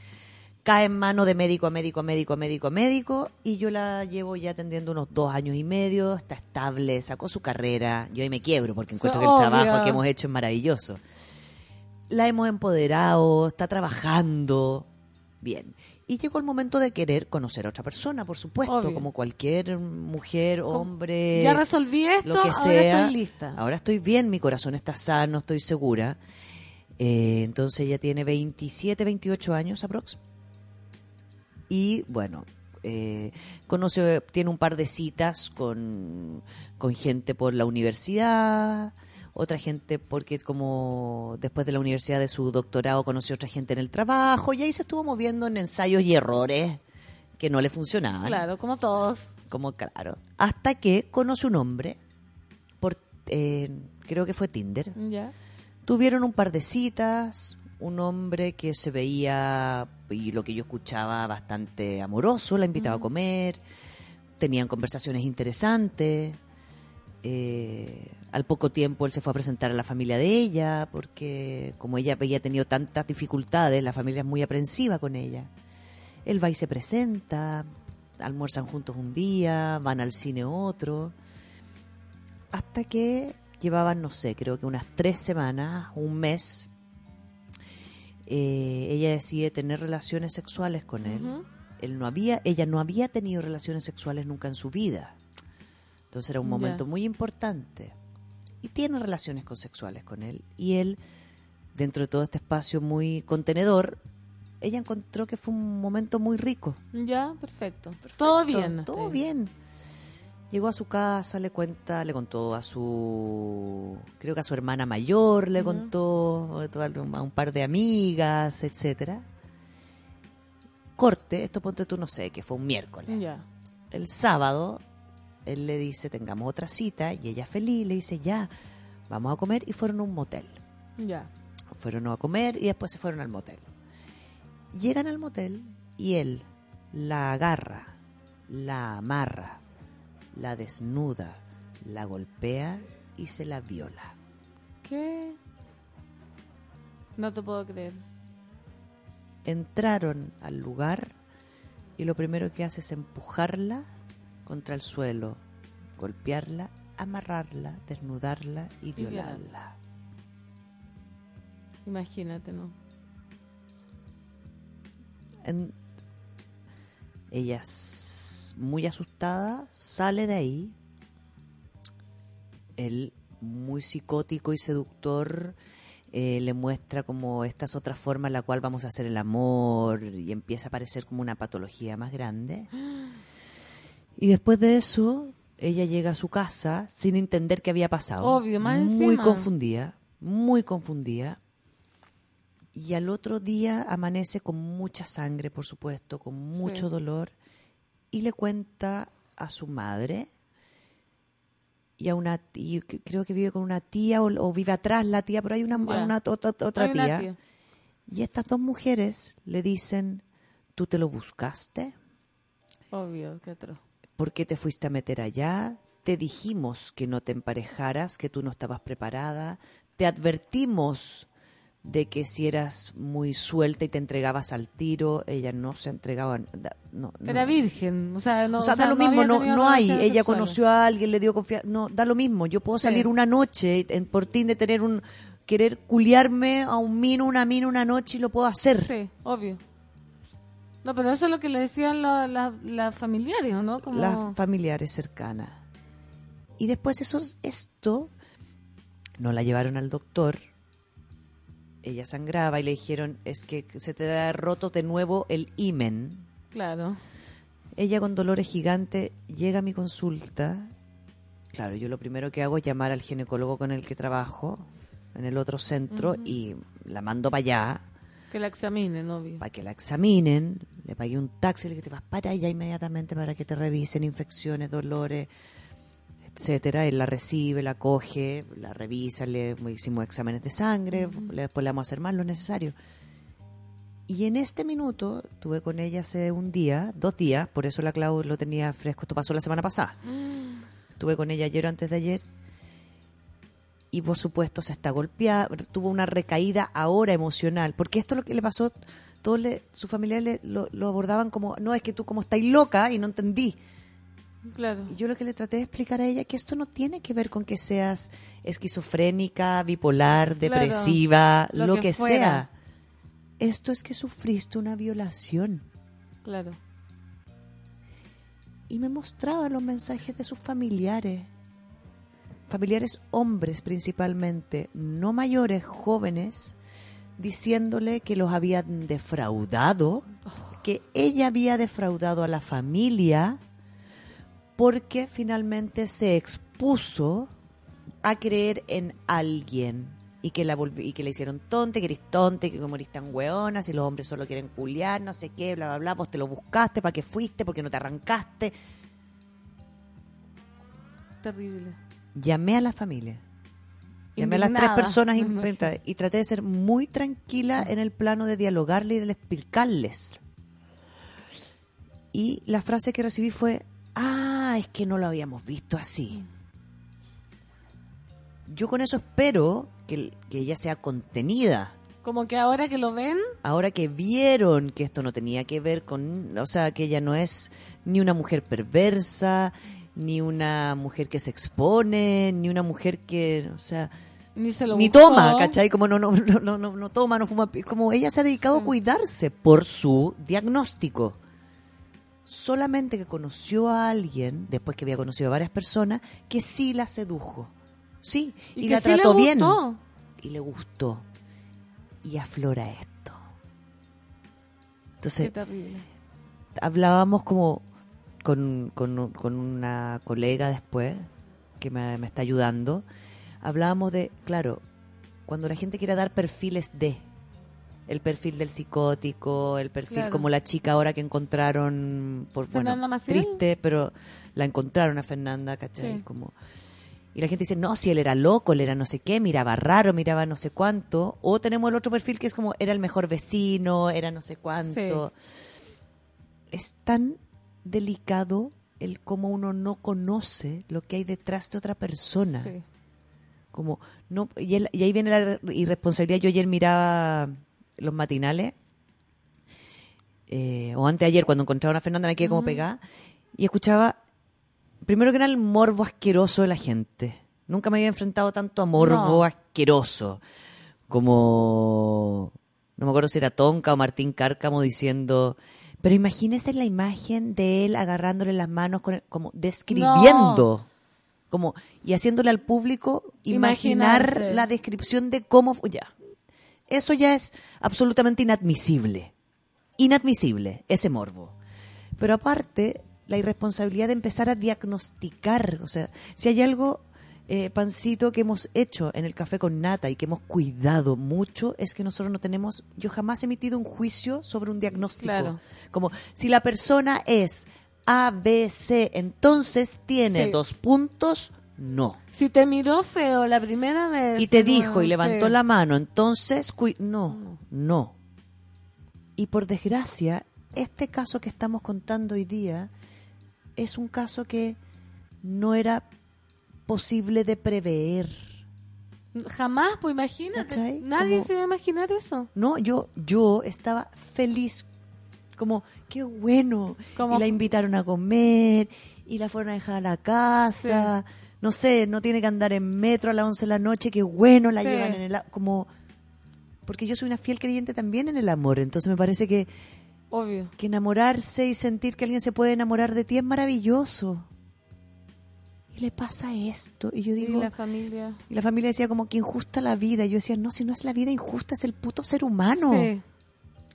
Cae en mano de médico a médico a médico a médico a médico, y yo la llevo ya atendiendo unos dos años y medio, está estable, sacó su carrera. Yo ahí me quiebro porque encuentro que el Obvio. trabajo que hemos hecho es maravilloso. La hemos empoderado, está trabajando. Bien. Y llegó el momento de querer conocer a otra persona, por supuesto, Obvio. como cualquier mujer, hombre. Ya resolví esto, lo que ahora sea. estoy lista. Ahora estoy bien, mi corazón está sano, estoy segura. Eh, entonces ella tiene 27, 28 años aprox. Y bueno, eh, conoce, tiene un par de citas con, con gente por la universidad, otra gente porque como después de la universidad de su doctorado conoció otra gente en el trabajo y ahí se estuvo moviendo en ensayos y errores que no le funcionaban. Claro, como todos. Como claro. Hasta que conoce un hombre por eh, creo que fue Tinder. Ya. Tuvieron un par de citas, un hombre que se veía, y lo que yo escuchaba, bastante amoroso, la invitaba a comer, tenían conversaciones interesantes. eh, al poco tiempo él se fue a presentar a la familia de ella, porque como ella había tenido tantas dificultades, la familia es muy aprensiva con ella. Él va y se presenta, almuerzan juntos un día, van al cine otro, hasta que llevaban, no sé, creo que unas tres semanas, un mes, eh, ella decide tener relaciones sexuales con él. Él no había, ella no había tenido relaciones sexuales nunca en su vida. Entonces era un momento muy importante. Y tiene relaciones sexuales con él. Y él, dentro de todo este espacio muy contenedor, ella encontró que fue un momento muy rico. Ya, perfecto. Todo bien. Todo bien. Llegó a su casa, le cuenta, le contó a su, creo que a su hermana mayor, le contó a un par de amigas, etcétera. Corte, esto ponte tú, no sé, que fue un miércoles. Ya. El sábado, él le dice, tengamos otra cita, y ella feliz le dice, ya, vamos a comer, y fueron a un motel. Ya. Fueron a comer y después se fueron al motel. Llegan al motel y él la agarra, la amarra, la desnuda, la golpea y se la viola. ¿Qué? No te puedo creer. Entraron al lugar y lo primero que hace es empujarla contra el suelo, golpearla, amarrarla, desnudarla y violarla. violarla. Imagínate, ¿no? En- ella, muy asustada, sale de ahí. Él, muy psicótico y seductor, eh, le muestra como esta es otra forma en la cual vamos a hacer el amor y empieza a parecer como una patología más grande. <gasps> Y después de eso, ella llega a su casa sin entender qué había pasado. Obvio, más Muy encima. confundida, muy confundida. Y al otro día amanece con mucha sangre, por supuesto, con mucho Sí. dolor, y le cuenta a su madre y a una que- creo que vive con una tía o, o vive atrás la tía, pero hay una, otra, otra Hay una tía. tía. Y estas dos mujeres le dicen, ¿tú te lo buscaste? Obvio, qué atroz. ¿Por qué te fuiste a meter allá? Te dijimos que no te emparejaras, que tú no estabas preparada. Te advertimos de que si eras muy suelta y te entregabas al tiro, ella no se entregaba. No, no. Era virgen, o sea, no, o sea, da lo no mismo, no, no hay. Ella sexuales. conoció a alguien, le dio confianza. No, da lo mismo. Yo puedo Sí. salir una noche en, por ti de tener un. querer culiarme a un mino, una mina una noche y lo puedo hacer. Sí, obvio. No, pero eso es lo que le decían la- la- las familiares, ¿no? Como... las familiares cercanas. Y después eso, esto no la llevaron al doctor. Ella sangraba y le dijeron, es que se te ha roto de nuevo el imen. Claro. Ella con dolores gigantes llega a mi consulta. Claro, yo lo primero que hago es llamar al ginecólogo con el que trabajo en el otro centro y la mando para allá Que la examinen, obvio. para que la examinen. Le pagué un taxi y le dije, te vas para allá inmediatamente para que te revisen infecciones, dolores, etcétera. Él la recibe, la coge, la revisa, le hicimos exámenes de sangre, le- después le vamos a hacer más lo necesario. Y en este minuto tuve con ella hace un día, dos días, por eso la Clau lo tenía fresco, esto pasó la semana pasada. Estuve con ella ayer o antes de ayer. Y por supuesto se está golpeada, tuvo una recaída ahora emocional, porque esto es lo que le pasó, todos le, sus familiares le- lo, lo abordaban como, no, es que tú como estáis loca y no entendí. Claro. Y yo lo que le traté de explicar a ella que esto no tiene que ver con que seas esquizofrénica, bipolar, Claro, depresiva, lo lo, que que, sea. Esto es que sufriste una violación. Claro. y me mostraba los mensajes de sus familiares. Familiares hombres principalmente, no mayores, jóvenes, diciéndole que los habían defraudado, que ella había defraudado a la familia porque finalmente se expuso a creer en alguien y que la y que le hicieron tonta, que eres tonta, y que como eres tan hueona, si los hombres solo quieren culiar, no sé qué, bla, bla, bla, vos te lo buscaste, para qué fuiste, porque no te arrancaste. Terrible. Llamé a la familia. Llamé a las tres personas <laughs> me impactadas y traté de ser muy tranquila en el plano de dialogarle y de explicarles. Y la frase que recibí fue, ah, es que no lo habíamos visto así. Yo con eso espero que, que ella sea contenida. Como que ahora que lo ven, Ahora que vieron que esto no tenía que ver con, o sea, que ella no es ni una mujer perversa, ni una mujer que se expone, ni una mujer que, o sea, Ni se lo ni toma, ¿cachai? Como no, <laughs> no, no, no, no, toma, no fuma. Como ella se ha dedicado a cuidarse por su diagnóstico. Solamente que conoció a alguien, después que había conocido a varias personas, que sí la sedujo. Sí, y, Y, la que sí le trató bien. Y le gustó. Y aflora esto. Qué Entonces, terrible. hablábamos como con, con- con una colega después que me, me está ayudando. Hablábamos de, claro, cuando la gente quiere dar perfiles de el perfil del psicótico, el perfil Claro. como la chica ahora que encontraron por bueno, Maciel. triste, pero la encontraron a Fernanda, ¿cachai? Sí. Como y la gente dice, no, si él era loco, él era no sé qué, miraba raro, miraba no sé cuánto. O tenemos el otro perfil que es como, era el mejor vecino, era no sé cuánto. Es tan delicado el cómo uno no conoce lo que hay detrás de otra persona. Sí. Como, no, y, ahí viene la irresponsabilidad. Yo ayer miraba los matinales, eh, o antes de ayer, cuando encontraba a Fernanda, me quedé como pegada, y escuchaba, primero que nada, el morbo asqueroso de la gente. Nunca me había enfrentado tanto a morbo No. asqueroso. Como, no me acuerdo si era Tonka o Martín Cárcamo diciendo, pero imagínese la imagen de él agarrándole las manos, con el- como describiendo. Como, y haciéndole al público imaginar Imaginarse. la descripción de cómo. Ya. Eso ya es absolutamente inadmisible. Inadmisible, ese morbo. Pero aparte, la irresponsabilidad de empezar a diagnosticar. O sea, si hay algo, eh, Pancito, que hemos hecho en el café con nata y que hemos cuidado mucho, es que nosotros no tenemos. Yo jamás he emitido un juicio sobre un diagnóstico. Claro. Como si la persona es A, B, C, entonces tiene Sí. dos puntos, no. Si te miró feo la primera vez. Y te no, dijo y levantó sí. la mano, entonces, no, no. Y por desgracia, este caso que estamos contando hoy día es un caso que no era posible de prever. Jamás, pues imagínate. ¿Cachai? Nadie Como- se iba a imaginar eso. No, yo, yo estaba feliz, como, qué bueno. Como- Y la invitaron a comer, y la fueron a dejar a la casa. No sé, no tiene que andar en metro a las 11 de la noche, qué bueno, la Sí. llevan en el... Como, porque yo soy una fiel creyente también en el amor, entonces me parece que, Obvio. que enamorarse y sentir que alguien se puede enamorar de ti es maravilloso. Y le pasa esto, y yo Y digo... la familia. Y la familia decía como que injusta la vida. Y yo decía, no, si no es la vida injusta, es el puto ser humano. Sí.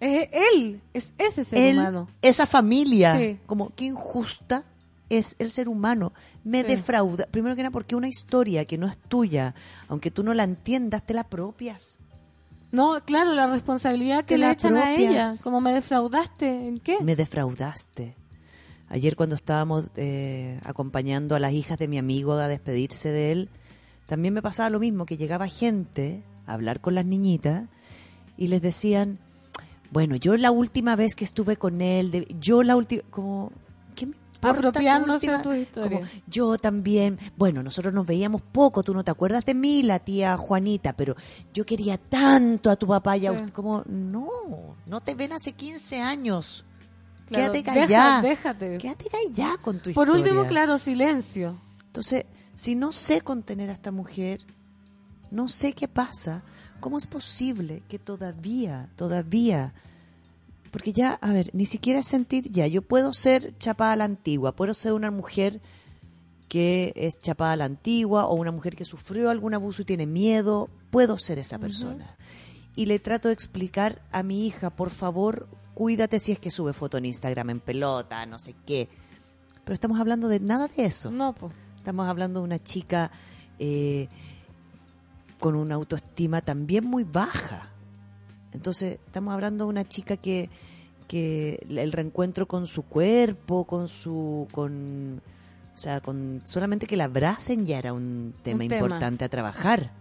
Es él, es ese ser Él, humano. esa familia. Sí. Como que injusta es el ser humano. Me Sí. defrauda. Primero que nada, porque una historia que no es tuya, aunque tú no la entiendas, te la apropias. No, claro, la responsabilidad que Te le echan a ella. Como me defraudaste, ¿en qué? Me defraudaste. Ayer cuando estábamos eh, acompañando a las hijas de mi amigo a despedirse de él, también me pasaba lo mismo, que llegaba gente a hablar con las niñitas y les decían, bueno, yo la última vez que estuve con él, de- yo la última, como, ¿qué me Apropiándose de última? tu historia. Como, yo también, bueno, nosotros nos veíamos poco, tú no te acuerdas de mí, la tía Juanita, pero yo quería tanto a tu papá y a Sí. usted, como, no, no te ven hace 15 años. Claro, Quédate deja- callada. déjate. Quédate callada con tu Por historia. último, claro, silencio. Entonces, si no sé contener a esta mujer, no sé qué pasa, ¿cómo es posible que todavía, todavía, porque ya, a ver, ni siquiera sentir, ya, yo puedo ser chapada a la antigua, puedo ser una mujer que es chapada a la antigua o una mujer que sufrió algún abuso y tiene miedo, puedo ser esa persona. Y le trato de explicar a mi hija, por favor, cuídate si es que sube foto en Instagram en pelota, no sé qué. Pero estamos hablando de nada de eso. No, pues. Estamos hablando de una chica eh, con una autoestima también muy baja. Entonces, estamos hablando de una chica que, que el reencuentro con su cuerpo, con su. con o sea, con solamente que la abracen ya era un tema tema. importante a trabajar.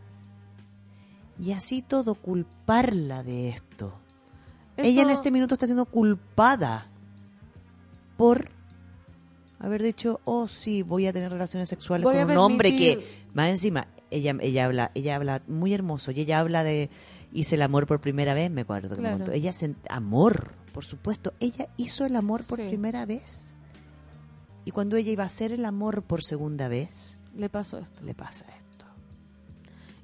Y así todo, culparla de esto. Ella en este minuto está siendo culpada por haber dicho, oh sí, voy a tener relaciones sexuales Voy con un hombre que, más encima, ella, ella habla, ella habla muy hermoso, y ella habla de hice el amor por primera vez, me acuerdo. que Claro. Ella sent- amor, por supuesto, ella hizo el amor por Sí. primera vez. Y cuando ella iba a hacer el amor por segunda vez, Le pasó esto. le pasa esto.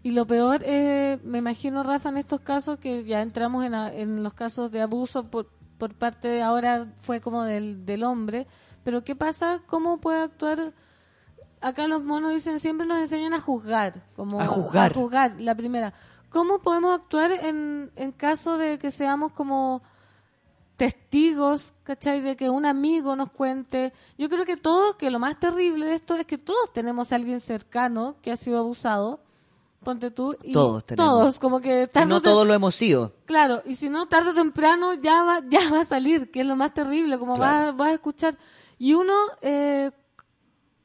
Y lo peor, eh, me imagino, Rafa, en estos casos, que ya entramos en, a- en los casos de abuso por, por parte de ahora, fue como del, del hombre, pero ¿qué pasa? ¿Cómo puede actuar? Acá los monos dicen, siempre nos enseñan a juzgar. Como A juzgar. A juzgar, la primera. ¿Cómo podemos actuar en, en caso de que seamos como testigos, ¿cachai? De que un amigo nos cuente. Yo creo que todos, que lo más terrible de esto es que todos tenemos a alguien cercano que ha sido abusado. Ponte tú. Y Todos tenemos. Todos, como que Si no todos lo hemos sido. Claro, y si no, tarde o temprano ya va, <laughs> ya va a salir, que es lo más terrible, como Claro. vas, vas a escuchar. Y uno, eh,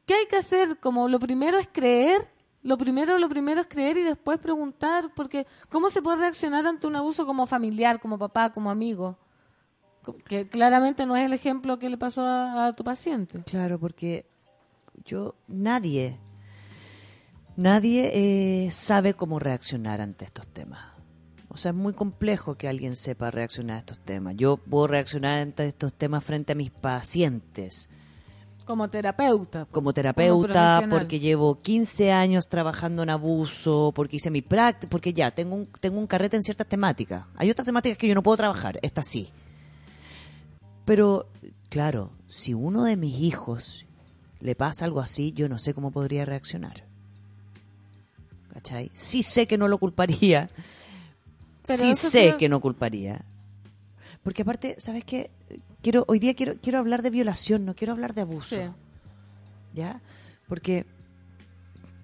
¿qué hay que hacer? Como lo primero es creer, lo primero, lo primero es creer y después preguntar, porque ¿cómo se puede reaccionar ante un abuso como familiar, como papá, como amigo? Que claramente no es el ejemplo que le pasó a, a tu paciente. Claro, porque yo, nadie, nadie eh, sabe cómo reaccionar ante estos temas. O sea, es muy complejo que alguien sepa reaccionar a estos temas. Yo puedo reaccionar ante estos temas frente a mis pacientes Como terapeuta. como terapeuta, porque llevo 15 años trabajando en abuso, porque hice mi práctica, porque ya tengo un, tengo un carrete en ciertas temáticas. Hay otras temáticas que yo no puedo trabajar, esta sí. Pero, claro, si uno de mis hijos le pasa algo así, yo no sé cómo podría reaccionar. ¿Cachai? Sí sé que no lo culparía. Pero sí sé creo- que no culparía. Porque aparte, ¿sabes qué? Quiero, hoy día quiero, quiero hablar de violación, no quiero hablar de abuso. Sí. ¿Ya? Porque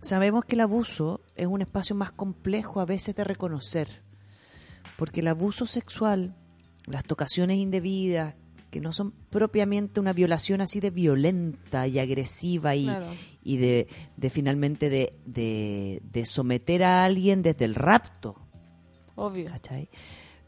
sabemos que el abuso es un espacio más complejo a veces de reconocer. Porque el abuso sexual, las tocaciones indebidas, que no son propiamente una violación así de violenta y agresiva y, Claro. Y de, de finalmente de, de, de someter a alguien desde el rapto. Obvio. ¿cachai?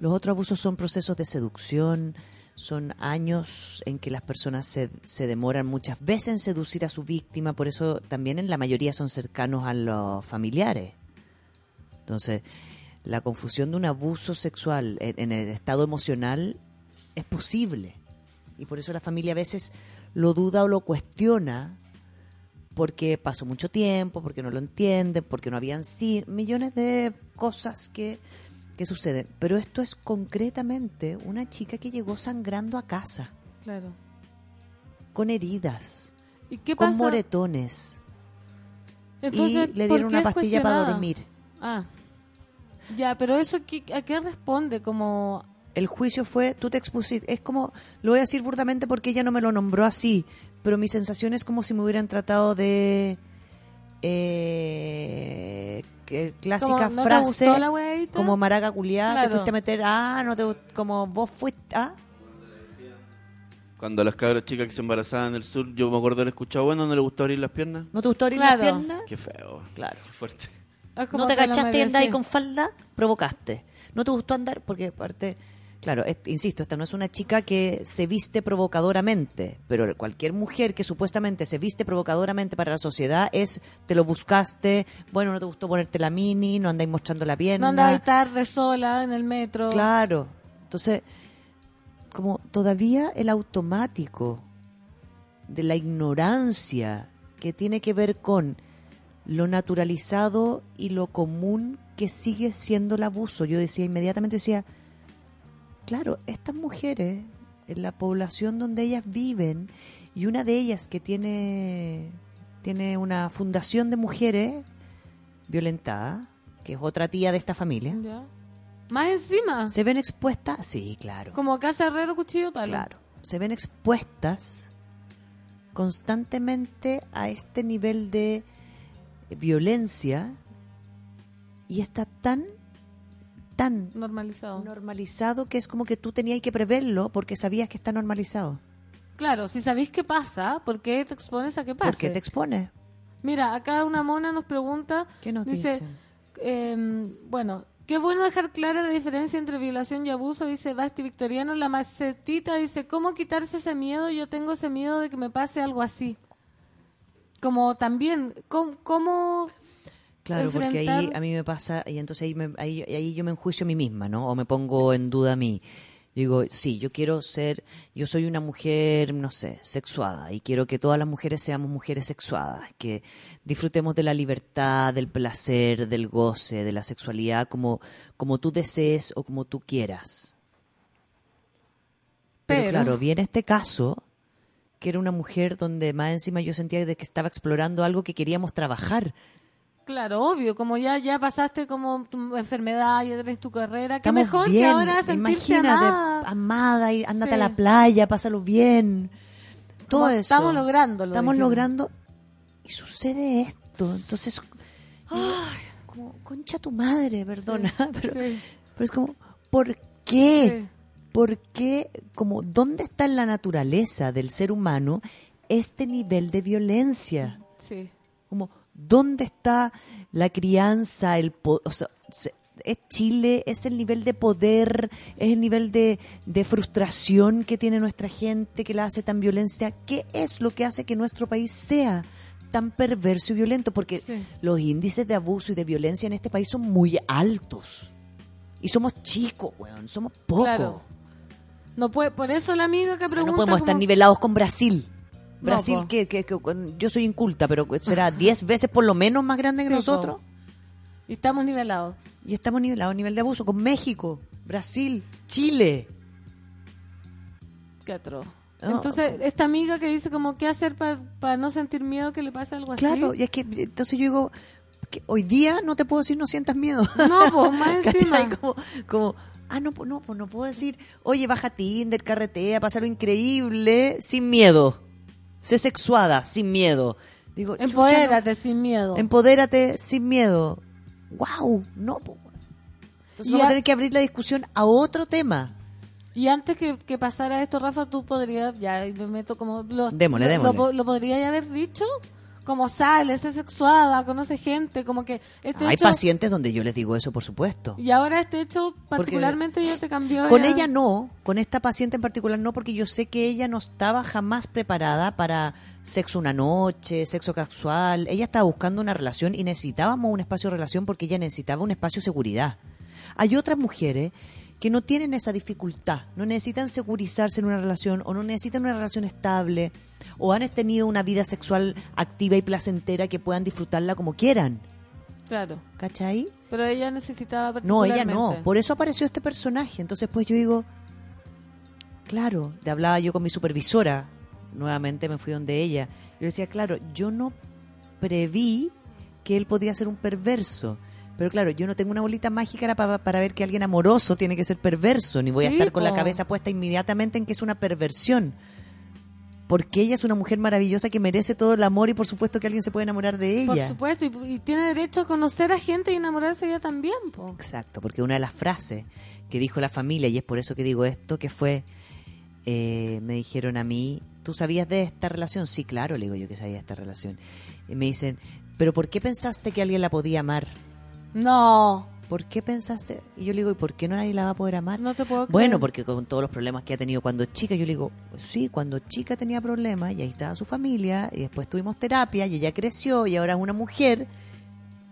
Los otros abusos son procesos de seducción, son años en que las personas se, se demoran muchas veces en seducir a su víctima, por eso también en la mayoría son cercanos a los familiares. Entonces, la confusión de un abuso sexual en, en el estado emocional es posible. Y por eso la familia a veces lo duda o lo cuestiona porque pasó mucho tiempo, porque no lo entienden, porque no habían sí, millones de cosas que, que suceden. Pero esto es concretamente una chica que llegó sangrando a casa, Claro. con heridas, ¿Y qué con pasa? moretones. Entonces, y le ¿por dieron una pastilla para dormir. Ah. Ya, pero eso, ¿qué- ¿a qué responde? Como... El juicio fue, tú te expusiste, es como, lo voy a decir burdamente porque ella no me lo nombró así, pero mi sensación es como si me hubieran tratado de... Eh, que clásica como, ¿no te frase gustó la weadita? como maraca culiada, te fuiste a meter, ah, no te, como vos fuiste, ah, Cuando las cabras chicas que se embarazaban en el sur, yo me acuerdo de haber escuchado, bueno, no le gustó abrir las piernas. ¿no te gustó abrir Claro. las piernas? Qué feo. Claro. Qué fuerte. No te cachaste y andar ahí con falda, provocaste. No te gustó andar, porque aparte, claro, es- insisto, esta no es una chica que se viste provocadoramente, pero cualquier mujer que supuestamente se viste provocadoramente para la sociedad es, te lo buscaste, bueno, no te gustó ponerte la mini, no andáis mostrando la pierna. No andaba tarde sola en el metro. Claro. Entonces, como todavía el automático de la ignorancia que tiene que ver con lo naturalizado y lo común que sigue siendo el abuso. Yo decía inmediatamente, decía, claro, estas mujeres en la población donde ellas viven y una de ellas que tiene, tiene una fundación de mujeres violentadas, que es otra tía de esta familia, Ya. Más encima. se ven expuestas, sí, claro, Como casa herrero, cuchillo, palo. claro, se ven expuestas constantemente a este nivel de violencia y está tan, tan Normalizado. normalizado que es como que tú tenías que preverlo porque sabías que está normalizado. Claro, si sabéis qué pasa, ¿por qué te expones a que pase? ¿Por qué te expone? Mira, acá una mona nos pregunta, ¿Qué nos dice, dicen? eh, bueno, qué bueno dejar clara la diferencia entre violación y abuso, dice Basti Victoriano, la macetita dice, ¿cómo quitarse ese miedo? Yo tengo ese miedo de que me pase algo así. Como también, ¿cómo, cómo Claro, porque ahí a mí me pasa, y entonces ahí, me- ahí, ahí yo me enjuicio a mí misma, ¿no? O me pongo en duda a mí. Digo, sí, yo quiero ser, yo soy una mujer, no sé, sexuada y quiero que todas las mujeres seamos mujeres sexuadas, que disfrutemos de la libertad, del placer, del goce, de la sexualidad como, como tú desees o como tú quieras. Pero, Pero- claro, viene este caso, que era una mujer donde más encima yo sentía de que estaba explorando algo que queríamos trabajar. Claro, obvio, como ya ya pasaste como tu enfermedad, ya tenés tu carrera, qué Estamos mejor bien, que ahora sentirse imagínate, amada. amada, y Sí. a la playa, pásalo bien. Todo Como eso. estamos lográndolo, Estamos dijimos. logrando y sucede esto. Entonces, digo, como, concha tu madre, perdona, <laughs> pero, sí. pero es como, ¿por qué? ¿Por qué? Como, ¿dónde está en la naturaleza del ser humano este nivel de violencia? Sí. Como, ¿dónde está la crianza, el po- o sea, se- es Chile, es el nivel de poder, es el nivel de, de frustración que tiene nuestra gente, que la hace tan violencia. ¿Qué es lo que hace que nuestro país sea tan perverso y violento? Porque Sí. los índices de abuso y de violencia en este país son muy altos. Y somos chicos, weón, somos pocos. Claro. No puede, por eso la amiga que O sea, pregunta no podemos estar nivelados con Brasil. Brasil, que, que- que- yo soy inculta, pero será <laughs> 10 veces por lo menos más grande que Sí, nosotros. po. Y estamos nivelados. Y estamos nivelados a nivel de abuso con México, Brasil, Chile. Qué atroz. Entonces, esta amiga que dice como qué hacer para no sentir miedo que le pase algo así. Claro, y es que entonces yo digo, que hoy día no te puedo decir no sientas miedo. No, <laughs> pues más encima. Como, como, ah, no, no, pues no puedo decir, oye, baja Tinder, carretea, pasa lo increíble, sin miedo. Sé sexuada, sin miedo. Digo, chucha, no. Empodérate sin miedo. Empodérate sin miedo. ¡Wow! No. Entonces Y vamos a tener que abrir la discusión a otro tema. Y antes que, que pasara esto, Rafa, tú podrías, ya me meto como... Lo, Démosle, lo- démosle. Lo, po- lo podrías haber dicho, como sale, sé sexuada, conoce gente, como que este Hay hecho... pacientes donde yo les digo eso, por supuesto. Y ahora este hecho particularmente ya te cambió. Con ya- ella no, con esta paciente en particular no, porque yo sé que ella no estaba jamás preparada para sexo una noche, sexo casual. Ella estaba buscando una relación y necesitábamos un espacio de relación porque ella necesitaba un espacio de seguridad. Hay otras mujeres que no tienen esa dificultad, no necesitan segurizarse en una relación o no necesitan una relación estable o han tenido una vida sexual activa y placentera que puedan disfrutarla como quieran. Claro. ¿Cachai? Pero ella necesitaba No, ella no. Por eso apareció este personaje. Entonces, pues yo digo, claro, le hablaba yo con mi supervisora. Nuevamente me fui donde ella. Yo decía, claro, yo no preví que él podía ser un perverso. Pero claro, yo no tengo una bolita mágica para, para ver que alguien amoroso tiene que ser perverso, ni voy a Sí, estar con la cabeza puesta inmediatamente en que es una perversión. Porque ella es una mujer maravillosa que merece todo el amor y por supuesto que alguien se puede enamorar de Por ella. supuesto, y, y tiene derecho a conocer a gente y enamorarse ella también, po. Exacto, porque una de las frases que dijo la familia, y es por eso que digo esto, que fue, eh, me dijeron a mí, ¿tú sabías de esta relación? Sí, claro, le digo yo que sabía de esta relación. Y me dicen, ¿pero por qué pensaste que alguien la podía amar? No, ¿Por qué pensaste? Y yo le digo, ¿y por qué no nadie la va a poder amar? no te puedo creer. Bueno, porque con todos los problemas que ha tenido cuando chica, yo le digo, sí, cuando chica tenía problemas y ahí estaba su familia y después tuvimos terapia y ella creció y ahora es una mujer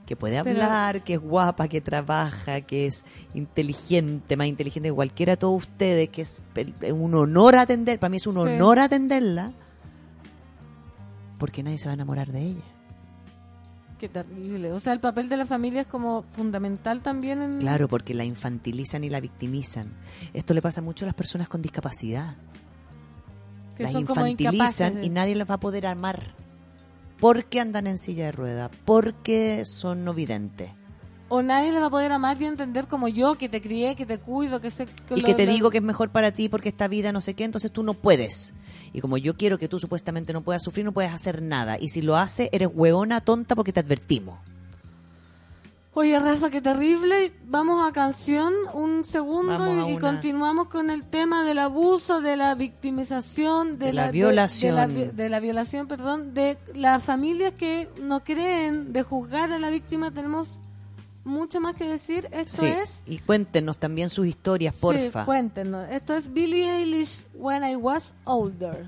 que puede Pero- hablar, que es guapa, que trabaja, que es inteligente, más inteligente que cualquiera de todos ustedes, que es un honor atender, para mí es un Sí. honor atenderla, porque nadie se va a enamorar de ella. Qué terrible. O sea, el papel de la familia es como fundamental también en... Claro, porque la infantilizan y la victimizan. Esto le pasa mucho a las personas con discapacidad. Que las infantilizan de- y nadie las va a poder amar. Porque andan en silla de rueda, porque son no videntes. O nadie le va a poder amar y entender como yo, que te crié, que te cuido, que sé... Y que te digo que es mejor para ti porque esta vida no sé qué, entonces tú no puedes. Y como yo quiero que tú supuestamente no puedas sufrir, no puedes hacer nada. Y si lo haces, eres hueona, tonta porque te advertimos. Oye, Rafa, qué terrible. Vamos a canción un segundo Vamos y, continuamos con el tema del abuso, de la victimización, de, De la violación. de, la, vi- de la violación, perdón, de las familias que no creen de juzgar a la víctima. Tenemos mucho más que decir. Esto Sí. es... Y cuéntenos también sus historias, porfa. Sí, cuéntenos. Esto es Billie Eilish, When I Was Older.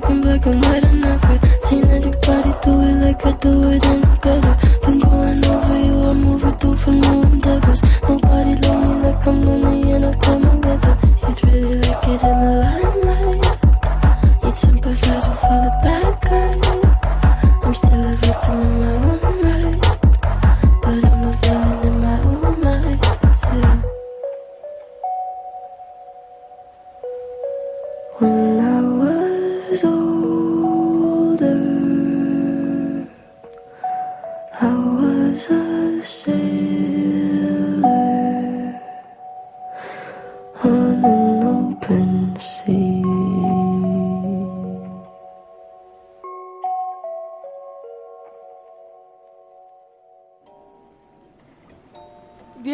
Back in black and white and never seen anybody do it like I do it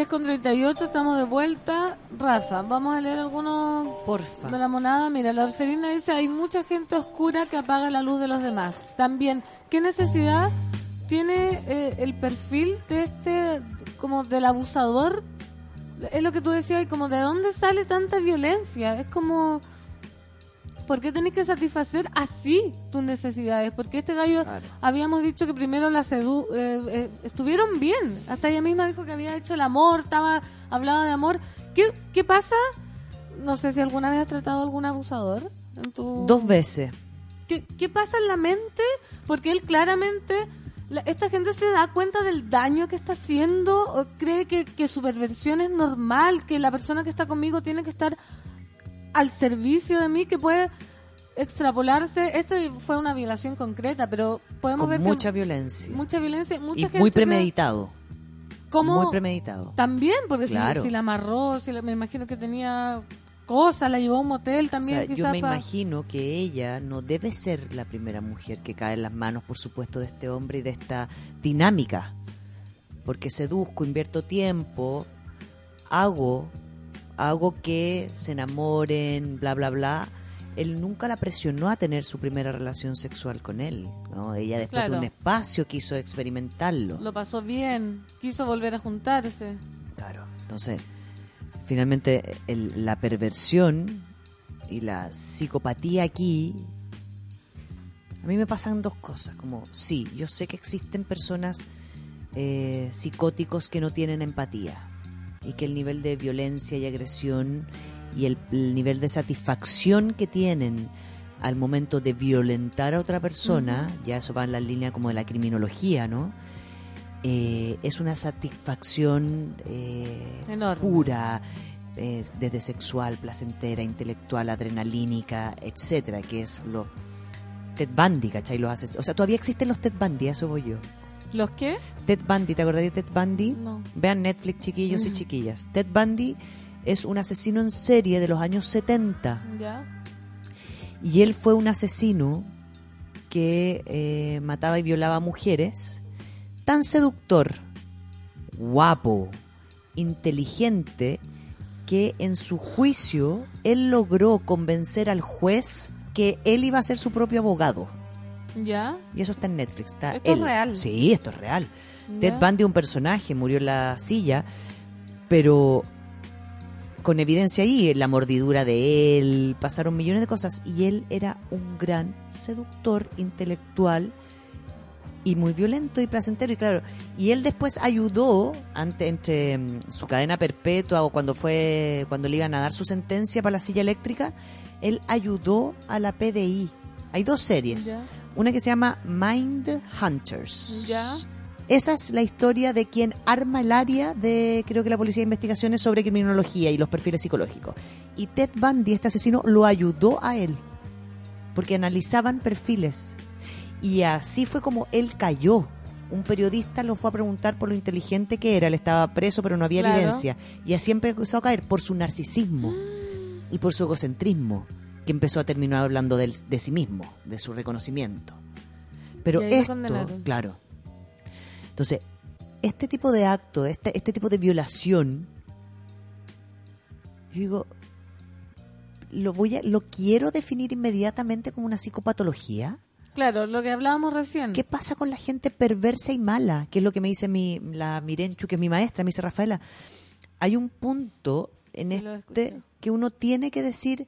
con 38, estamos de vuelta. Rafa, vamos a leer algunos Porfa. de la monada. Mira, la orfelina dice, hay mucha gente oscura que apaga la luz de los demás. También, ¿qué necesidad tiene eh, el perfil de este, como del abusador? Es lo que tú decías, y como de dónde sale tanta violencia. Es como... ¿Por qué tenés que satisfacer así tus necesidades? Porque este gallo, habíamos dicho que primero la sedu eh, eh, estuvieron bien. Hasta ella misma dijo que había hecho el amor, estaba hablaba de amor. ¿Qué, qué pasa? No sé si alguna vez has tratado a algún abusador en tu... Dos veces. ¿Qué, qué pasa en la mente? Porque él claramente, la- esta gente se da cuenta del daño que está haciendo, o cree que, que su perversión es normal, que la persona que está conmigo tiene que estar al servicio de mí, que puede extrapolarse. Esto fue una violación concreta, pero podemos Con ver mucha que violencia. mucha violencia, mucha Y gente muy premeditado. ¿Cómo? Muy premeditado. También, porque si- Claro. si, la amarró, si la- me imagino que tenía cosas, la llevó a un motel O también. sea, yo me pa- imagino que ella no debe ser la primera mujer que cae en las manos, por supuesto, de este hombre y de esta dinámica. Porque seduzco, invierto tiempo, hago, hago que se enamoren, bla, bla, bla. Él nunca la presionó a tener su primera relación sexual con él. ¿no? Ella después de Claro. un espacio quiso experimentarlo. Lo pasó bien, quiso volver a juntarse. Claro. Entonces, finalmente el- la perversión y la psicopatía aquí, a mí me pasan dos cosas, como sí, yo sé que existen personas eh, psicóticos que no tienen empatía y que el nivel de violencia y agresión y el, el nivel de satisfacción que tienen al momento de violentar a otra persona, ya eso va en la línea como de la criminología, ¿no? Eh, es una satisfacción eh, pura, eh, desde sexual, placentera, intelectual, adrenalínica, etcétera, que es lo Ted Bundy, ¿cachai? Los haces, o sea, todavía existen los Ted Bundy, eso voy yo. ¿Los qué? Ted Bundy, ¿te acordás de Ted Bundy? No. Vean Netflix, chiquillos y Ujú. chiquillas. Ted Bundy es un asesino en serie de los años 70 ¿Ya? y él fue un asesino que eh, mataba y violaba mujeres, tan seductor, guapo, inteligente, que en su juicio él logró convencer al juez que él iba a ser su propio abogado. ¿Ya? Y eso está en Netflix. Está Esto es real. Sí, esto es real. Ted Ya. Bundy, un personaje, murió en la silla, pero con evidencia ahí, la mordidura de él, pasaron millones de cosas y él era un gran seductor intelectual y muy violento y placentero y claro, y él después ayudó ante entre mm, su cadena perpetua o cuando fue cuando le iban a dar su sentencia para la silla eléctrica, él ayudó a la PDI. Hay dos series. Una que se llama Mind Hunters. Esa es la historia de quien arma el área de, creo que la Policía de Investigaciones sobre criminología y los perfiles psicológicos. Y Ted Bundy, este asesino, lo ayudó a él. Porque analizaban perfiles. Y así fue como él cayó. Un periodista lo fue a preguntar por lo inteligente que era. Él estaba preso, pero no había Claro. evidencia. Y así empezó a caer por su narcisismo y por su egocentrismo, que empezó a terminar hablando de, sí mismo, de su reconocimiento. Pero esto, claro. Entonces, este tipo de acto, este, este tipo de violación, yo digo, lo voy a, lo quiero definir inmediatamente como una psicopatología. Claro, lo que hablábamos recién. ¿Qué pasa con la gente perversa y mala? Que es lo que me dice mi, la Mirenchu, que es mi maestra, me dice Rafaela. Hay un punto en este que uno tiene que decir,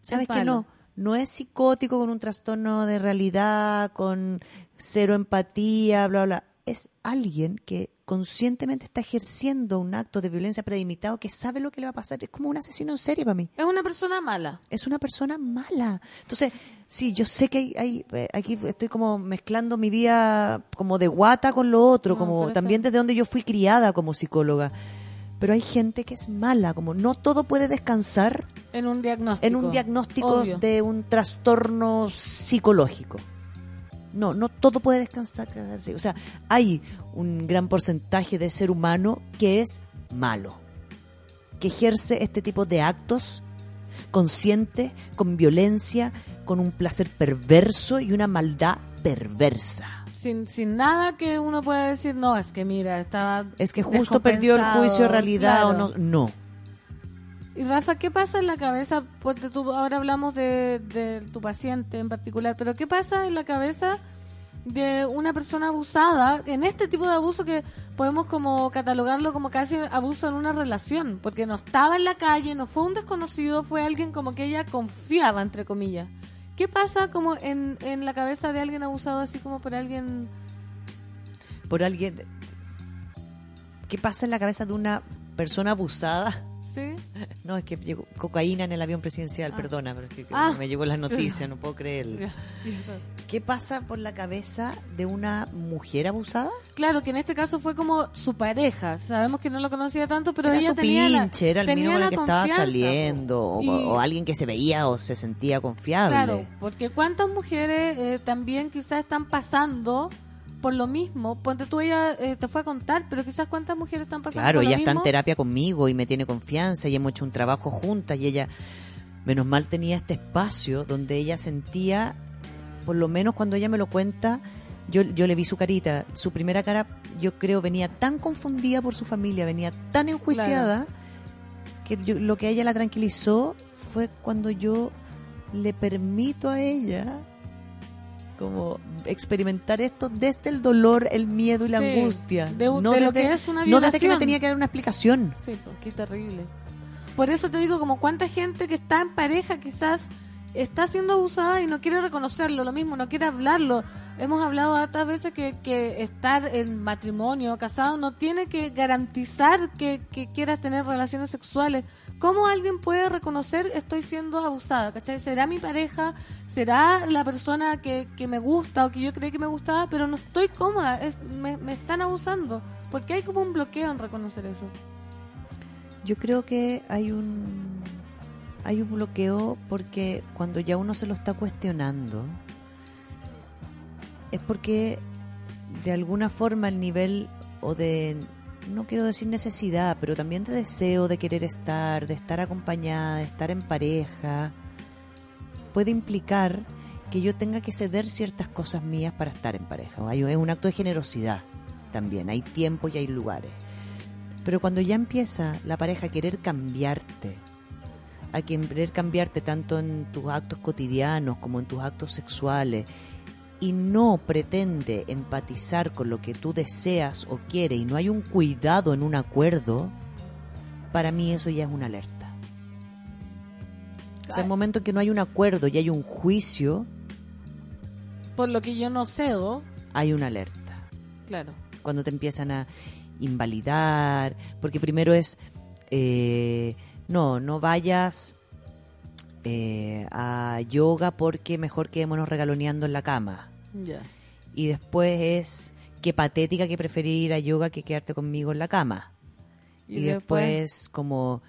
¿sabes Es que no? No es psicótico con un trastorno de realidad, con cero empatía, bla, bla. Es alguien que conscientemente está ejerciendo un acto de violencia predimitado que sabe lo que le va a pasar. Es como un asesino en serie para mí Es una persona mala. es una persona mala. Entonces, sí, yo sé que hay, hay- eh, aquí estoy como mezclando mi vida como de guata con lo otro, No, como también está- desde donde yo fui criada como psicóloga. Pero hay gente que es mala, como no todo puede descansar En un diagnóstico. en un diagnóstico Obvio. de un trastorno psicológico. No, no todo puede descansar. O sea, hay un gran porcentaje de ser humano que es malo, que ejerce este tipo de actos consciente, con violencia, con un placer perverso y una maldad perversa. Sin, sin nada que uno pueda decir, no, es que mira, estaba. Es que justo perdió el descompensado". juicio de realidad o no. No. Y Rafa, ¿qué pasa en la cabeza? Porque tú, ahora hablamos de, de tu paciente en particular, pero ¿qué pasa en la cabeza de una persona abusada en este tipo de abuso que podemos como catalogarlo como casi abuso en una relación? Porque no estaba en la calle, no fue un desconocido, fue alguien como que ella confiaba, entre comillas. ¿Qué pasa como en, en la cabeza de alguien abusado así como por alguien... Por alguien. ¿Qué pasa en la cabeza de una persona abusada? ¿Sí? No, es que llegó cocaína en el avión presidencial, Ah. perdona, pero es que Ah. me llegó las noticias, no puedo creerlo. ¿Qué pasa por la cabeza de una mujer abusada? Claro, que en este caso fue como su pareja. Sabemos que no lo conocía tanto, pero era ella su tenía la, pinche, era el tenía mismo con el la que estaba saliendo, o alguien que se veía o se sentía confiable. Claro, porque cuántas mujeres eh, también quizás están pasando por lo mismo. Ponte tú, ella eh, te fue a contar, pero quizás cuántas mujeres están pasando Claro, por lo ella está en terapia conmigo y me tiene confianza y hemos hecho un trabajo juntas y ella, menos mal, tenía este espacio donde ella sentía, por lo menos cuando ella me lo cuenta, yo, yo le vi su carita, su primera cara, yo creo, venía tan confundida por su familia, venía tan enjuiciada, que yo- lo que a ella la tranquilizó fue cuando yo le permito a ella como experimentar esto desde el dolor, el miedo y la Sí, angustia. de un- no de lo desde- que es una no desde que me tenía que dar una explicación. Sí, pues, qué terrible. Por eso te digo, como cuánta gente que está en pareja quizás está siendo abusada y no quiere reconocerlo, lo mismo, no quiere hablarlo. Hemos hablado hartas veces que, que estar en matrimonio, casado, no tiene que garantizar que, que quieras tener relaciones sexuales ¿Cómo alguien puede reconocer estoy siendo abusada? ¿Cachai? ¿Será mi pareja? ¿Será la persona que, que me gusta o que yo creí que me gustaba? Pero no estoy cómoda, es, me, me están abusando. Porque hay como un bloqueo en reconocer eso. Yo creo que hay un hay un bloqueo porque cuando ya uno se lo está cuestionando es porque de alguna forma el nivel o de no quiero decir necesidad, pero también de deseo de querer estar, de estar acompañada, de estar en pareja, puede implicar que yo tenga que ceder ciertas cosas mías para estar en pareja. Es un acto de generosidad también, hay tiempo y hay lugares. Pero cuando ya empieza la pareja a querer cambiarte, a querer cambiarte tanto en tus actos cotidianos como en tus actos sexuales, y no pretende empatizar con lo que tú deseas o quieres y no hay un cuidado en un acuerdo, para mí eso ya es una alerta. O sea, el momento en que no hay un acuerdo y hay un juicio, Por lo que yo no cedo, hay una alerta. claro. cuando te empiezan a invalidar, porque primero es, eh, no, no vayas eh, a yoga porque mejor quedémonos regaloneando en la cama. Ya. Y después es, qué patética que preferir ir a yoga que quedarte conmigo en la cama. Y Y, después- después, como,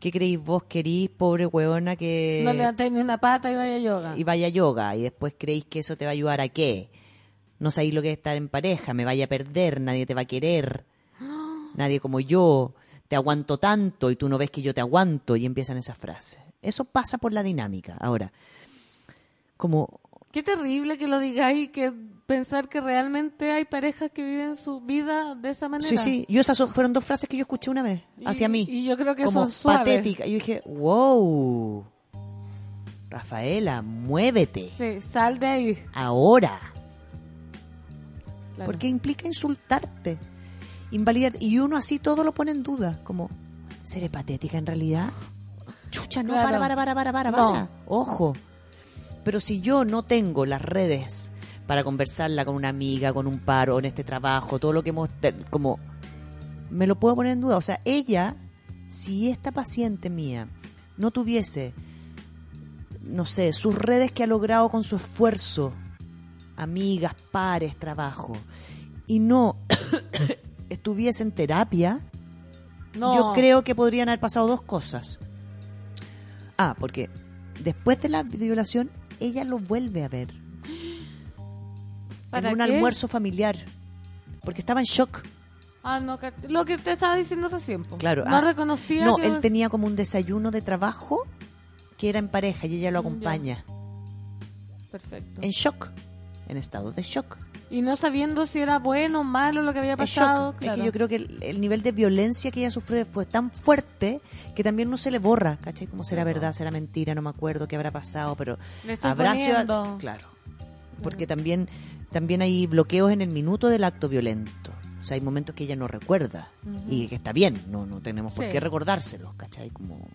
¿qué creéis vos querís, pobre hueona, que no levantéis ni una pata y vaya a yoga. y vaya a yoga y después creéis que eso te va a ayudar a qué. No sabéis lo que es estar en pareja, me vaya a perder, nadie te va a querer, <gasps> nadie como yo, te aguanto tanto y tú no ves que yo te aguanto y empiezan esas frases. Eso pasa por la dinámica. Ahora, como Qué terrible que lo digáis, que pensar que realmente hay parejas que viven su vida de esa manera. Sí, sí. Yo esas son- fueron dos frases que yo escuché una vez Y- hacia mí. y yo creo que como son suaves. patética. Y yo dije, wow, Rafaela, muévete Sí, sal de ahí. ahora. Claro. Porque implica insultarte, invalidar. Y uno así todo lo pone en duda. Como, ¿seré patética en realidad? Chucha, no, Claro. para, para, para, para, para, No. para. Ojo. Pero si yo no tengo las redes para conversarla con una amiga, con un paro, en este trabajo, todo lo que hemos... como... Me lo puedo poner en duda. O sea, ella, si esta paciente mía no tuviese, no sé, sus redes que ha logrado con su esfuerzo, amigas, pares, trabajo, y no estuviese en terapia, No. yo creo que podrían haber pasado dos cosas. Ah, porque después de la violación, ella lo vuelve a ver. <gasps> ¿Para en un qué? almuerzo familiar. Porque estaba en shock. Ah, no, lo que te estaba diciendo recién. po. Claro. No ah, reconocía No, que... él tenía como un desayuno de trabajo que era en pareja y ella lo ya. acompaña. Perfecto. En shock. En estado de shock. Y no sabiendo si era bueno o malo lo que había pasado. claro. Es que yo creo que el, el nivel de violencia que ella sufrió fue tan fuerte que también no se le borra, ¿cachai? Como será verdad, será mentira, no me acuerdo qué habrá pasado, pero poniendo. Claro. Porque también, también hay bloqueos en el minuto del acto violento. O sea, hay momentos que ella no recuerda y que está bien, no, no tenemos por Sí. qué recordárselos, ¿cachai? Como...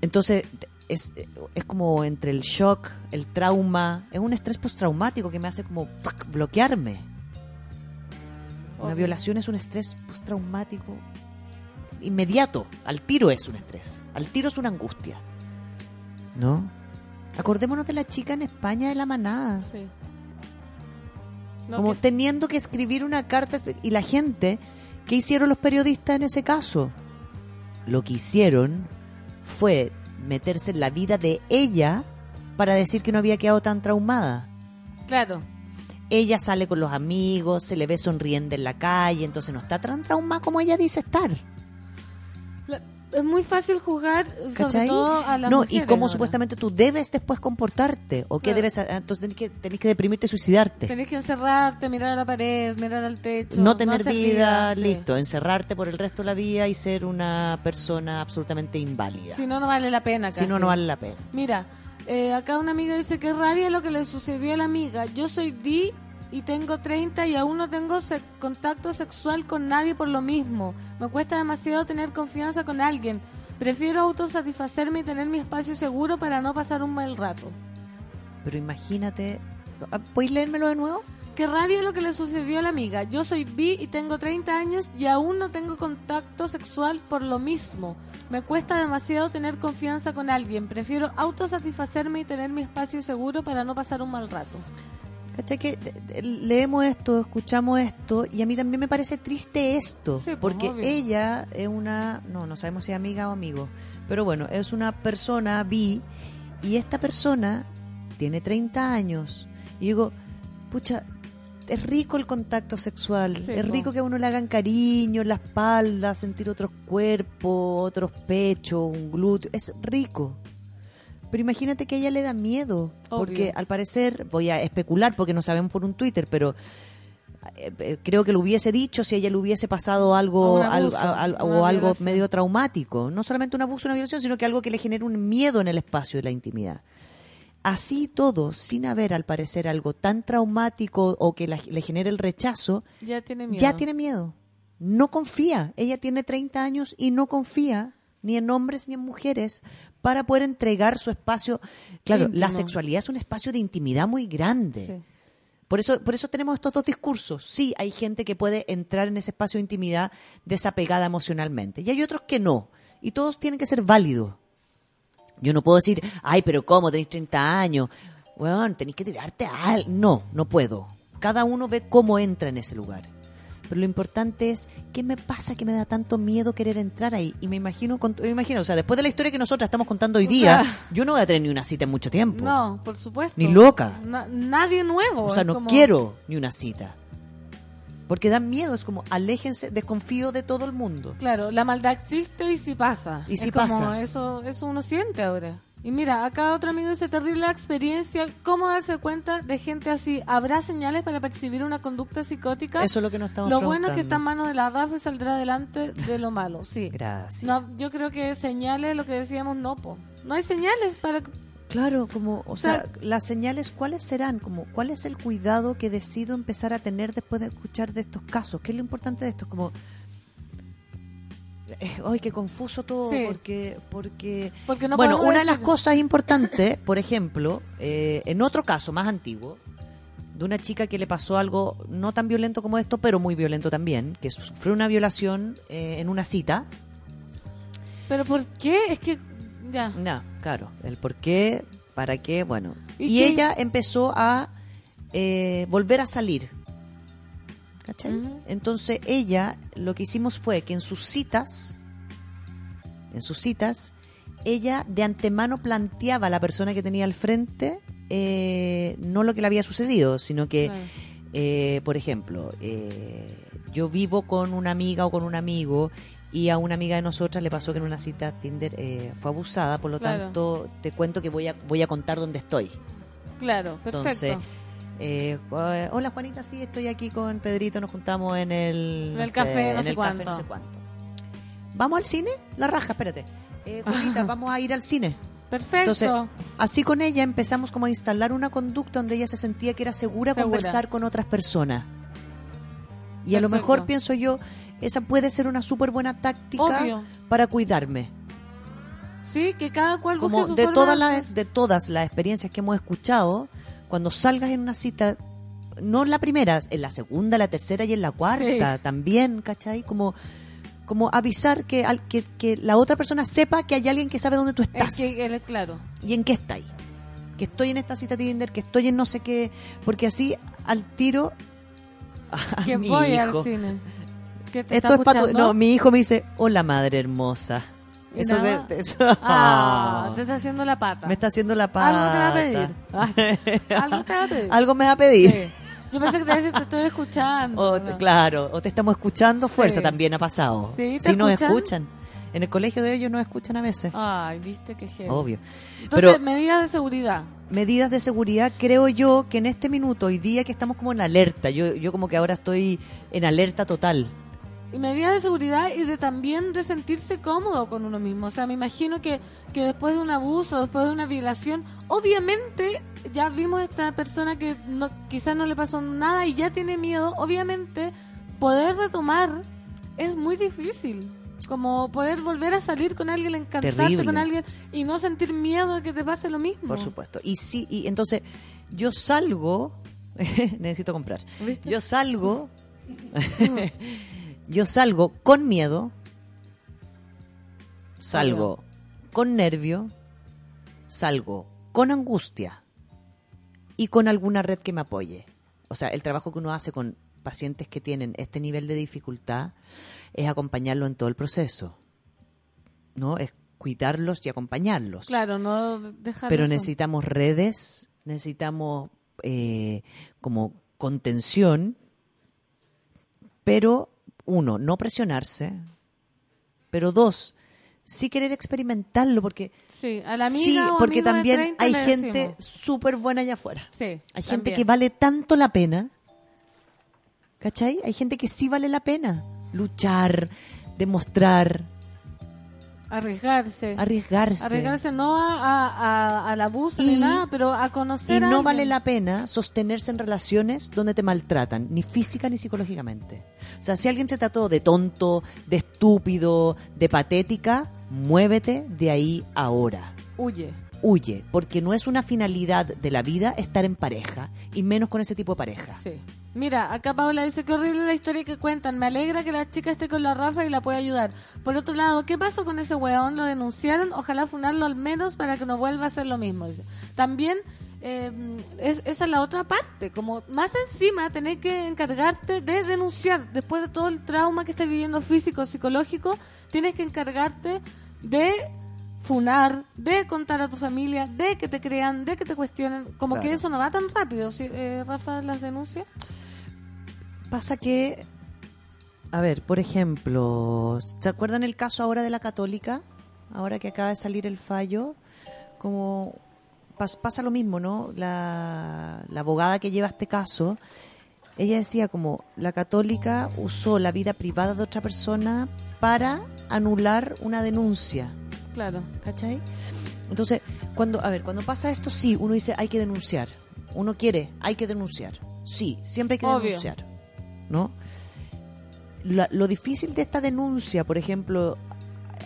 Entonces, es, es como entre el shock, el trauma, es un estrés postraumático que me hace como fuck, bloquearme. Una violación es un estrés postraumático inmediato, al tiro es un estrés, al tiro es una angustia. ¿No? Acordémonos de la chica en España de la manada. Sí. No, como que- teniendo que escribir una carta y la gente ¿qué hicieron los periodistas en ese caso? Lo que hicieron fue meterse en la vida de ella para decir que no había quedado tan traumada. Claro. Ella sale con los amigos, se le ve sonriendo en la calle, entonces no está tan traumada como ella dice estar. La- es muy fácil juzgar, sobre ¿Cachai? todo a las no, y cómo ahora. supuestamente tú debes después comportarte, o qué Claro. debes, entonces tenés que, tenés que deprimirte, suicidarte. Tenés que encerrarte, mirar a la pared, mirar al techo. no tener vida, sí. listo, encerrarte por el resto de la vida y ser una persona absolutamente inválida. Si no, no vale la pena. Si no, casi. no vale la pena. Mira, eh, acá una amiga dice que rabia lo que le sucedió a la amiga. Yo soy bi y tengo 30 y aún no tengo se- contacto sexual con nadie por lo mismo. Me cuesta demasiado tener confianza con alguien. Prefiero autosatisfacerme y tener mi espacio seguro para no pasar un mal rato. Pero imagínate, ¿puedes leérmelo de nuevo? Qué rabia lo que le sucedió a la amiga. Yo soy bi y tengo 30 años y aún no tengo contacto sexual por lo mismo. Me cuesta demasiado tener confianza con alguien. Prefiero autosatisfacerme y tener mi espacio seguro para no pasar un mal rato. ¿Cachai? Que eh, eh, leemos esto, escuchamos esto y a mí también me parece triste esto, Sí, pues, porque obvio. ella es una, no, no sabemos si es amiga o amigo, pero bueno, es una persona bi y esta persona tiene 30 años y digo, pucha, es rico el contacto sexual, Sí, es po. rico que a uno le hagan cariño en la espalda, sentir otros cuerpos, otros pechos, un glúteo, es rico. Pero imagínate que a ella le da miedo, porque al parecer, voy a especular porque no sabemos por un Twitter, pero eh, eh, creo que lo hubiese dicho si a ella le hubiese pasado algo, abuso, o algo violación. medio traumático. No solamente un abuso, una violación, sino que algo que le genere un miedo en el espacio de la intimidad. Así todo, sin haber al parecer algo tan traumático o que la- le genere el rechazo, Ya tiene miedo. ya tiene miedo. No confía. Ella tiene 30 años y no confía ni en hombres ni en mujeres para poder entregar su espacio. Claro, la sexualidad es un espacio de intimidad muy grande. Sí. Por eso, por eso tenemos estos dos discursos. Sí, hay gente que puede entrar en ese espacio de intimidad desapegada emocionalmente. Y hay otros que no. Y todos tienen que ser válidos. Yo no puedo decir, ay, pero ¿cómo? Tenéis 30 años. Bueno, tenéis que tirarte al-". No, no puedo. Cada uno ve cómo entra en ese lugar. Pero lo importante es, ¿qué me pasa que me da tanto miedo querer entrar ahí? Y me imagino, con- me imagino, o sea, después de la historia que nosotras estamos contando hoy O día, sea- yo no voy a tener ni una cita en mucho tiempo. No, por supuesto. Ni loca. Na- nadie nuevo. O sea, no como- quiero ni una cita. Porque dan miedo, es como, aléjense, desconfío de todo el mundo. Claro, la maldad existe y sí pasa. Y sí Es como, pasa. Eso, eso uno siente ahora. Y mira, acá otro amigo dice, terrible experiencia, ¿cómo darse cuenta de gente así? ¿Habrá señales para percibir una conducta psicótica? Eso es lo que nos estamos Lo bueno es que está en manos de la RAF y saldrá adelante de lo malo, sí. Gracias. No, yo creo que señales, lo que decíamos, no, po. No hay señales para... Claro, como, o sea, sea, las señales, ¿cuáles serán? Como, ¿cuál es el cuidado que decido empezar a tener después de escuchar de estos casos? ¿Qué es lo importante de esto? Es como, <laughs> ay, qué confuso todo, Sí. porque, porque, Porque no bueno, una de las cosas importantes, por ejemplo, eh, en otro caso más antiguo, de una chica que le pasó algo no tan violento como esto, pero muy violento también, que sufrió una violación eh, en una cita. ¿Pero por qué? Es que... Ya. No, claro, el por qué, para qué, bueno. ¿Y ella empezó a eh, volver a salir. ¿Cachai? Entonces ella, lo que hicimos fue que en sus citas, en sus citas, ella de antemano planteaba a la persona que tenía al frente eh, no lo que le había sucedido, sino que, Claro. eh, por ejemplo, eh, yo vivo con una amiga o con un amigo y a una amiga de nosotras le pasó que en una cita Tinder eh, fue abusada, por lo Claro. tanto te cuento que voy a, voy a contar dónde estoy. Claro, perfecto. Entonces, eh, Ju- hola Juanita, sí, estoy aquí con Pedrito, nos juntamos en el, En el café, no en sé el café, cuánto. no sé cuánto. ¿Vamos al cine? La raja, espérate. Eh, Juanita, vamos a ir al cine. Perfecto. Entonces, así con ella empezamos como a instalar una conducta donde ella se sentía que era segura, Segura. conversar con otras personas. Y a lo mejor pienso yo, esa puede ser una súper buena táctica Obvio. para cuidarme. Sí, que cada cual busque Como su de forma todas las de todas las experiencias que hemos escuchado, cuando salgas en una cita, no en la primera, en la segunda, la tercera y en la cuarta Sí. también, ¿cachai? Como como avisar que, al, que, que la otra persona sepa que hay alguien que sabe dónde tú Es estás que, él es claro. y en qué estáis. Que estoy en esta cita Tinder, que estoy en no sé qué, porque así al tiro <laughs> a Que mi voy hijo. al cine. Que te Esto está es para. No, mi hijo me dice, hola madre hermosa. Eso de, nada. de- eso- Ah, <laughs> te está haciendo la pata. me está haciendo la Algo pata. te va a pedir. <laughs> Algo te va a pedir. Algo me va a pedir. Sí. Yo pensé que te iba a decir, te estoy escuchando. O te- claro, o te estamos escuchando, fuerza Sí. también ha pasado. Sí, ¿te sí nos escuchan? escuchan. En el colegio de ellos nos escuchan a veces. Ay, viste que. Obvio. Entonces, Pero medidas de seguridad. medidas de seguridad, creo yo que en este minuto, hoy día que estamos como en alerta, yo, yo como que ahora estoy en alerta total. Y medidas de seguridad y de también de sentirse cómodo con uno mismo. O sea, me imagino que, que después de un abuso, después de una violación, obviamente ya vimos a esta persona que no, quizás no le pasó nada y ya tiene miedo. Obviamente, poder retomar es muy difícil. Como poder volver a salir con alguien, encantarte Terrible. con alguien y no sentir miedo de que te pase lo mismo. Por supuesto. Y sí, y entonces yo salgo <laughs> Necesito comprar. ¿Viste? Yo salgo, <laughs> yo salgo con miedo, salgo con nervio, salgo con angustia y con alguna red que me apoye. O sea, el trabajo que uno hace con pacientes que tienen este nivel de dificultad es acompañarlo en todo el proceso. ¿No? Es cuidarlos y acompañarlos. Claro, no dejar Pero eso. necesitamos redes, necesitamos eh, como contención, pero uno, no presionarse, pero dos, sí querer experimentarlo, porque Sí, a la amiga sí, o porque de también 30 hay gente súper buena allá afuera. Sí, Hay gente también. que vale tanto la pena, ¿cachai? Hay gente que sí vale la pena luchar, demostrar, Arriesgarse. arriesgarse. Arriesgarse no a, a- a- al abuso ni Y- nada, pero a conocer Y no vale la pena sostenerse en relaciones donde te maltratan, ni física ni psicológicamente. O sea, si alguien te trató de tonto, de estúpido, de patética, muévete de ahí ahora. Huye. Huye, porque no es una finalidad de la vida estar en pareja, y menos con ese tipo de pareja. Sí. Mira, acá Paola dice que horrible la historia que cuentan. Me alegra que la chica esté con la Rafa y la pueda ayudar. Por otro lado, ¿qué pasó con ese weón? Lo denunciaron. Ojalá funarlo al menos para que no vuelva a hacer lo mismo. También, eh, es, esa es la otra parte. Como más encima, tenés que encargarte de denunciar. Después de todo el trauma que estás viviendo físico, psicológico, tienes que encargarte de funar, de contar a tu familia, de que te crean, de que te cuestionen. Como que eso no va tan rápido. ¿sí? Eh, Rafa, las denuncias. Pasa que, a ver, por ejemplo, ¿se acuerdan el caso ahora de la católica? Ahora que acaba de salir el fallo, como pas- pasa lo mismo, ¿no? La, la abogada que lleva este caso, ella decía como la católica usó la vida privada de otra persona para anular una denuncia. Claro. ¿Cachai? Entonces, cuando, a ver, cuando pasa esto, sí, uno dice hay que denunciar. Uno quiere, hay que denunciar. Sí, siempre hay que Obvio. denunciar. ¿No? La- lo difícil de esta denuncia, por ejemplo,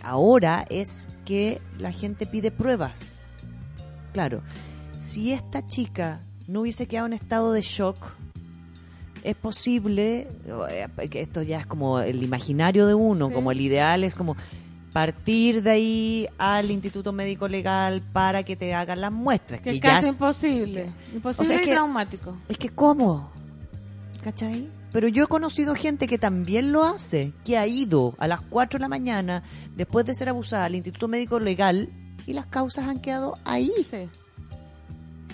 ahora es que la gente pide pruebas. Claro, si esta chica no hubiese quedado en estado de shock, es posible, eh, que esto ya es como el imaginario de uno, Sí. como el ideal es como partir de ahí al Instituto Médico Legal para que te hagan las muestras. Que Que ya casi imposible. Imposible O sea, es que- traumático. es que ¿cómo? ¿Cachai? Pero yo he conocido gente que también lo hace, que ha ido a las 4 de la mañana después de ser abusada al Instituto Médico Legal y las causas han quedado ahí. Sí.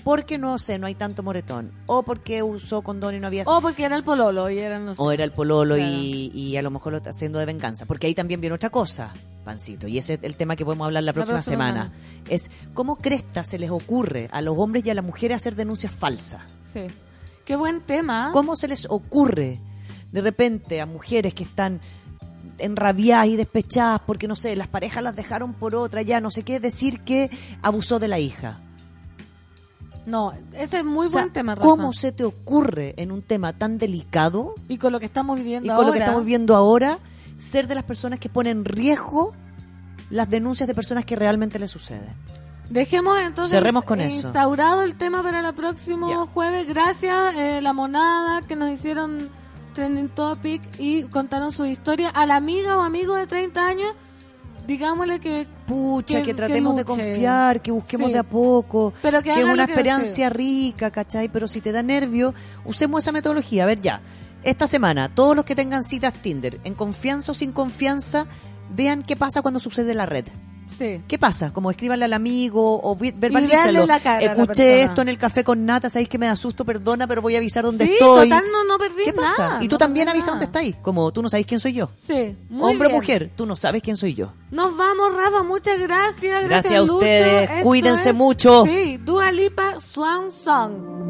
Porque no sé, no hay tanto moretón. O porque usó condón y no había... O porque era el pololo y era no sé. O era el pololo Claro. y, y a lo mejor lo está haciendo de venganza. Porque ahí también viene otra cosa, Pancito. Y ese es el tema que podemos hablar la próxima, próxima semana. Es cómo cresta se les ocurre a los hombres y a las mujeres hacer denuncias falsas. Sí. Qué buen tema. ¿Cómo se les ocurre de repente a mujeres que están enrabiadas y despechadas porque, no sé, las parejas las dejaron por otra, ya no sé qué, decir que abusó de la hija? No, ese es muy O sea, buen tema, Rafa. ¿Cómo se te ocurre en un tema tan delicado Y con lo que estamos viviendo y con ahora. lo que estamos viendo ahora, ser de las personas que ponen en riesgo las denuncias de personas que realmente les suceden? Dejemos entonces Cerremos con eso. instaurado el tema para el próximo jueves. Gracias, eh, La Monada, que nos hicieron trending topic y contaron su historia. A la amiga o amigo de 30 años, digámosle que... Pucha, que, Que- tratemos que de confiar, que busquemos Sí. de a poco, Pero que que, es una experiencia rica, ¿cachai? Pero si te da nervio, usemos esa metodología. A ver, ya, esta semana, todos los que tengan citas Tinder, en confianza o sin confianza, vean qué pasa cuando sucede en la red. Sí. ¿Qué pasa? Como escríbanle al amigo o la Escuché esto en el café con nata, sabéis que me da susto, perdona, pero voy a avisar dónde Sí, estoy. total, no, no perdí ¿Qué pasa? nada, y tú no también avisa nada. dónde estáis. Como tú no sabes quién soy yo. Sí, muy Hombre o mujer, tú no sabes quién soy yo. Nos vamos, Rafa. Muchas gracias. Gracias, Gracias a Lucho. ustedes. Esto Cuídense es- mucho. Sí, Dua Lipa, Swan Song.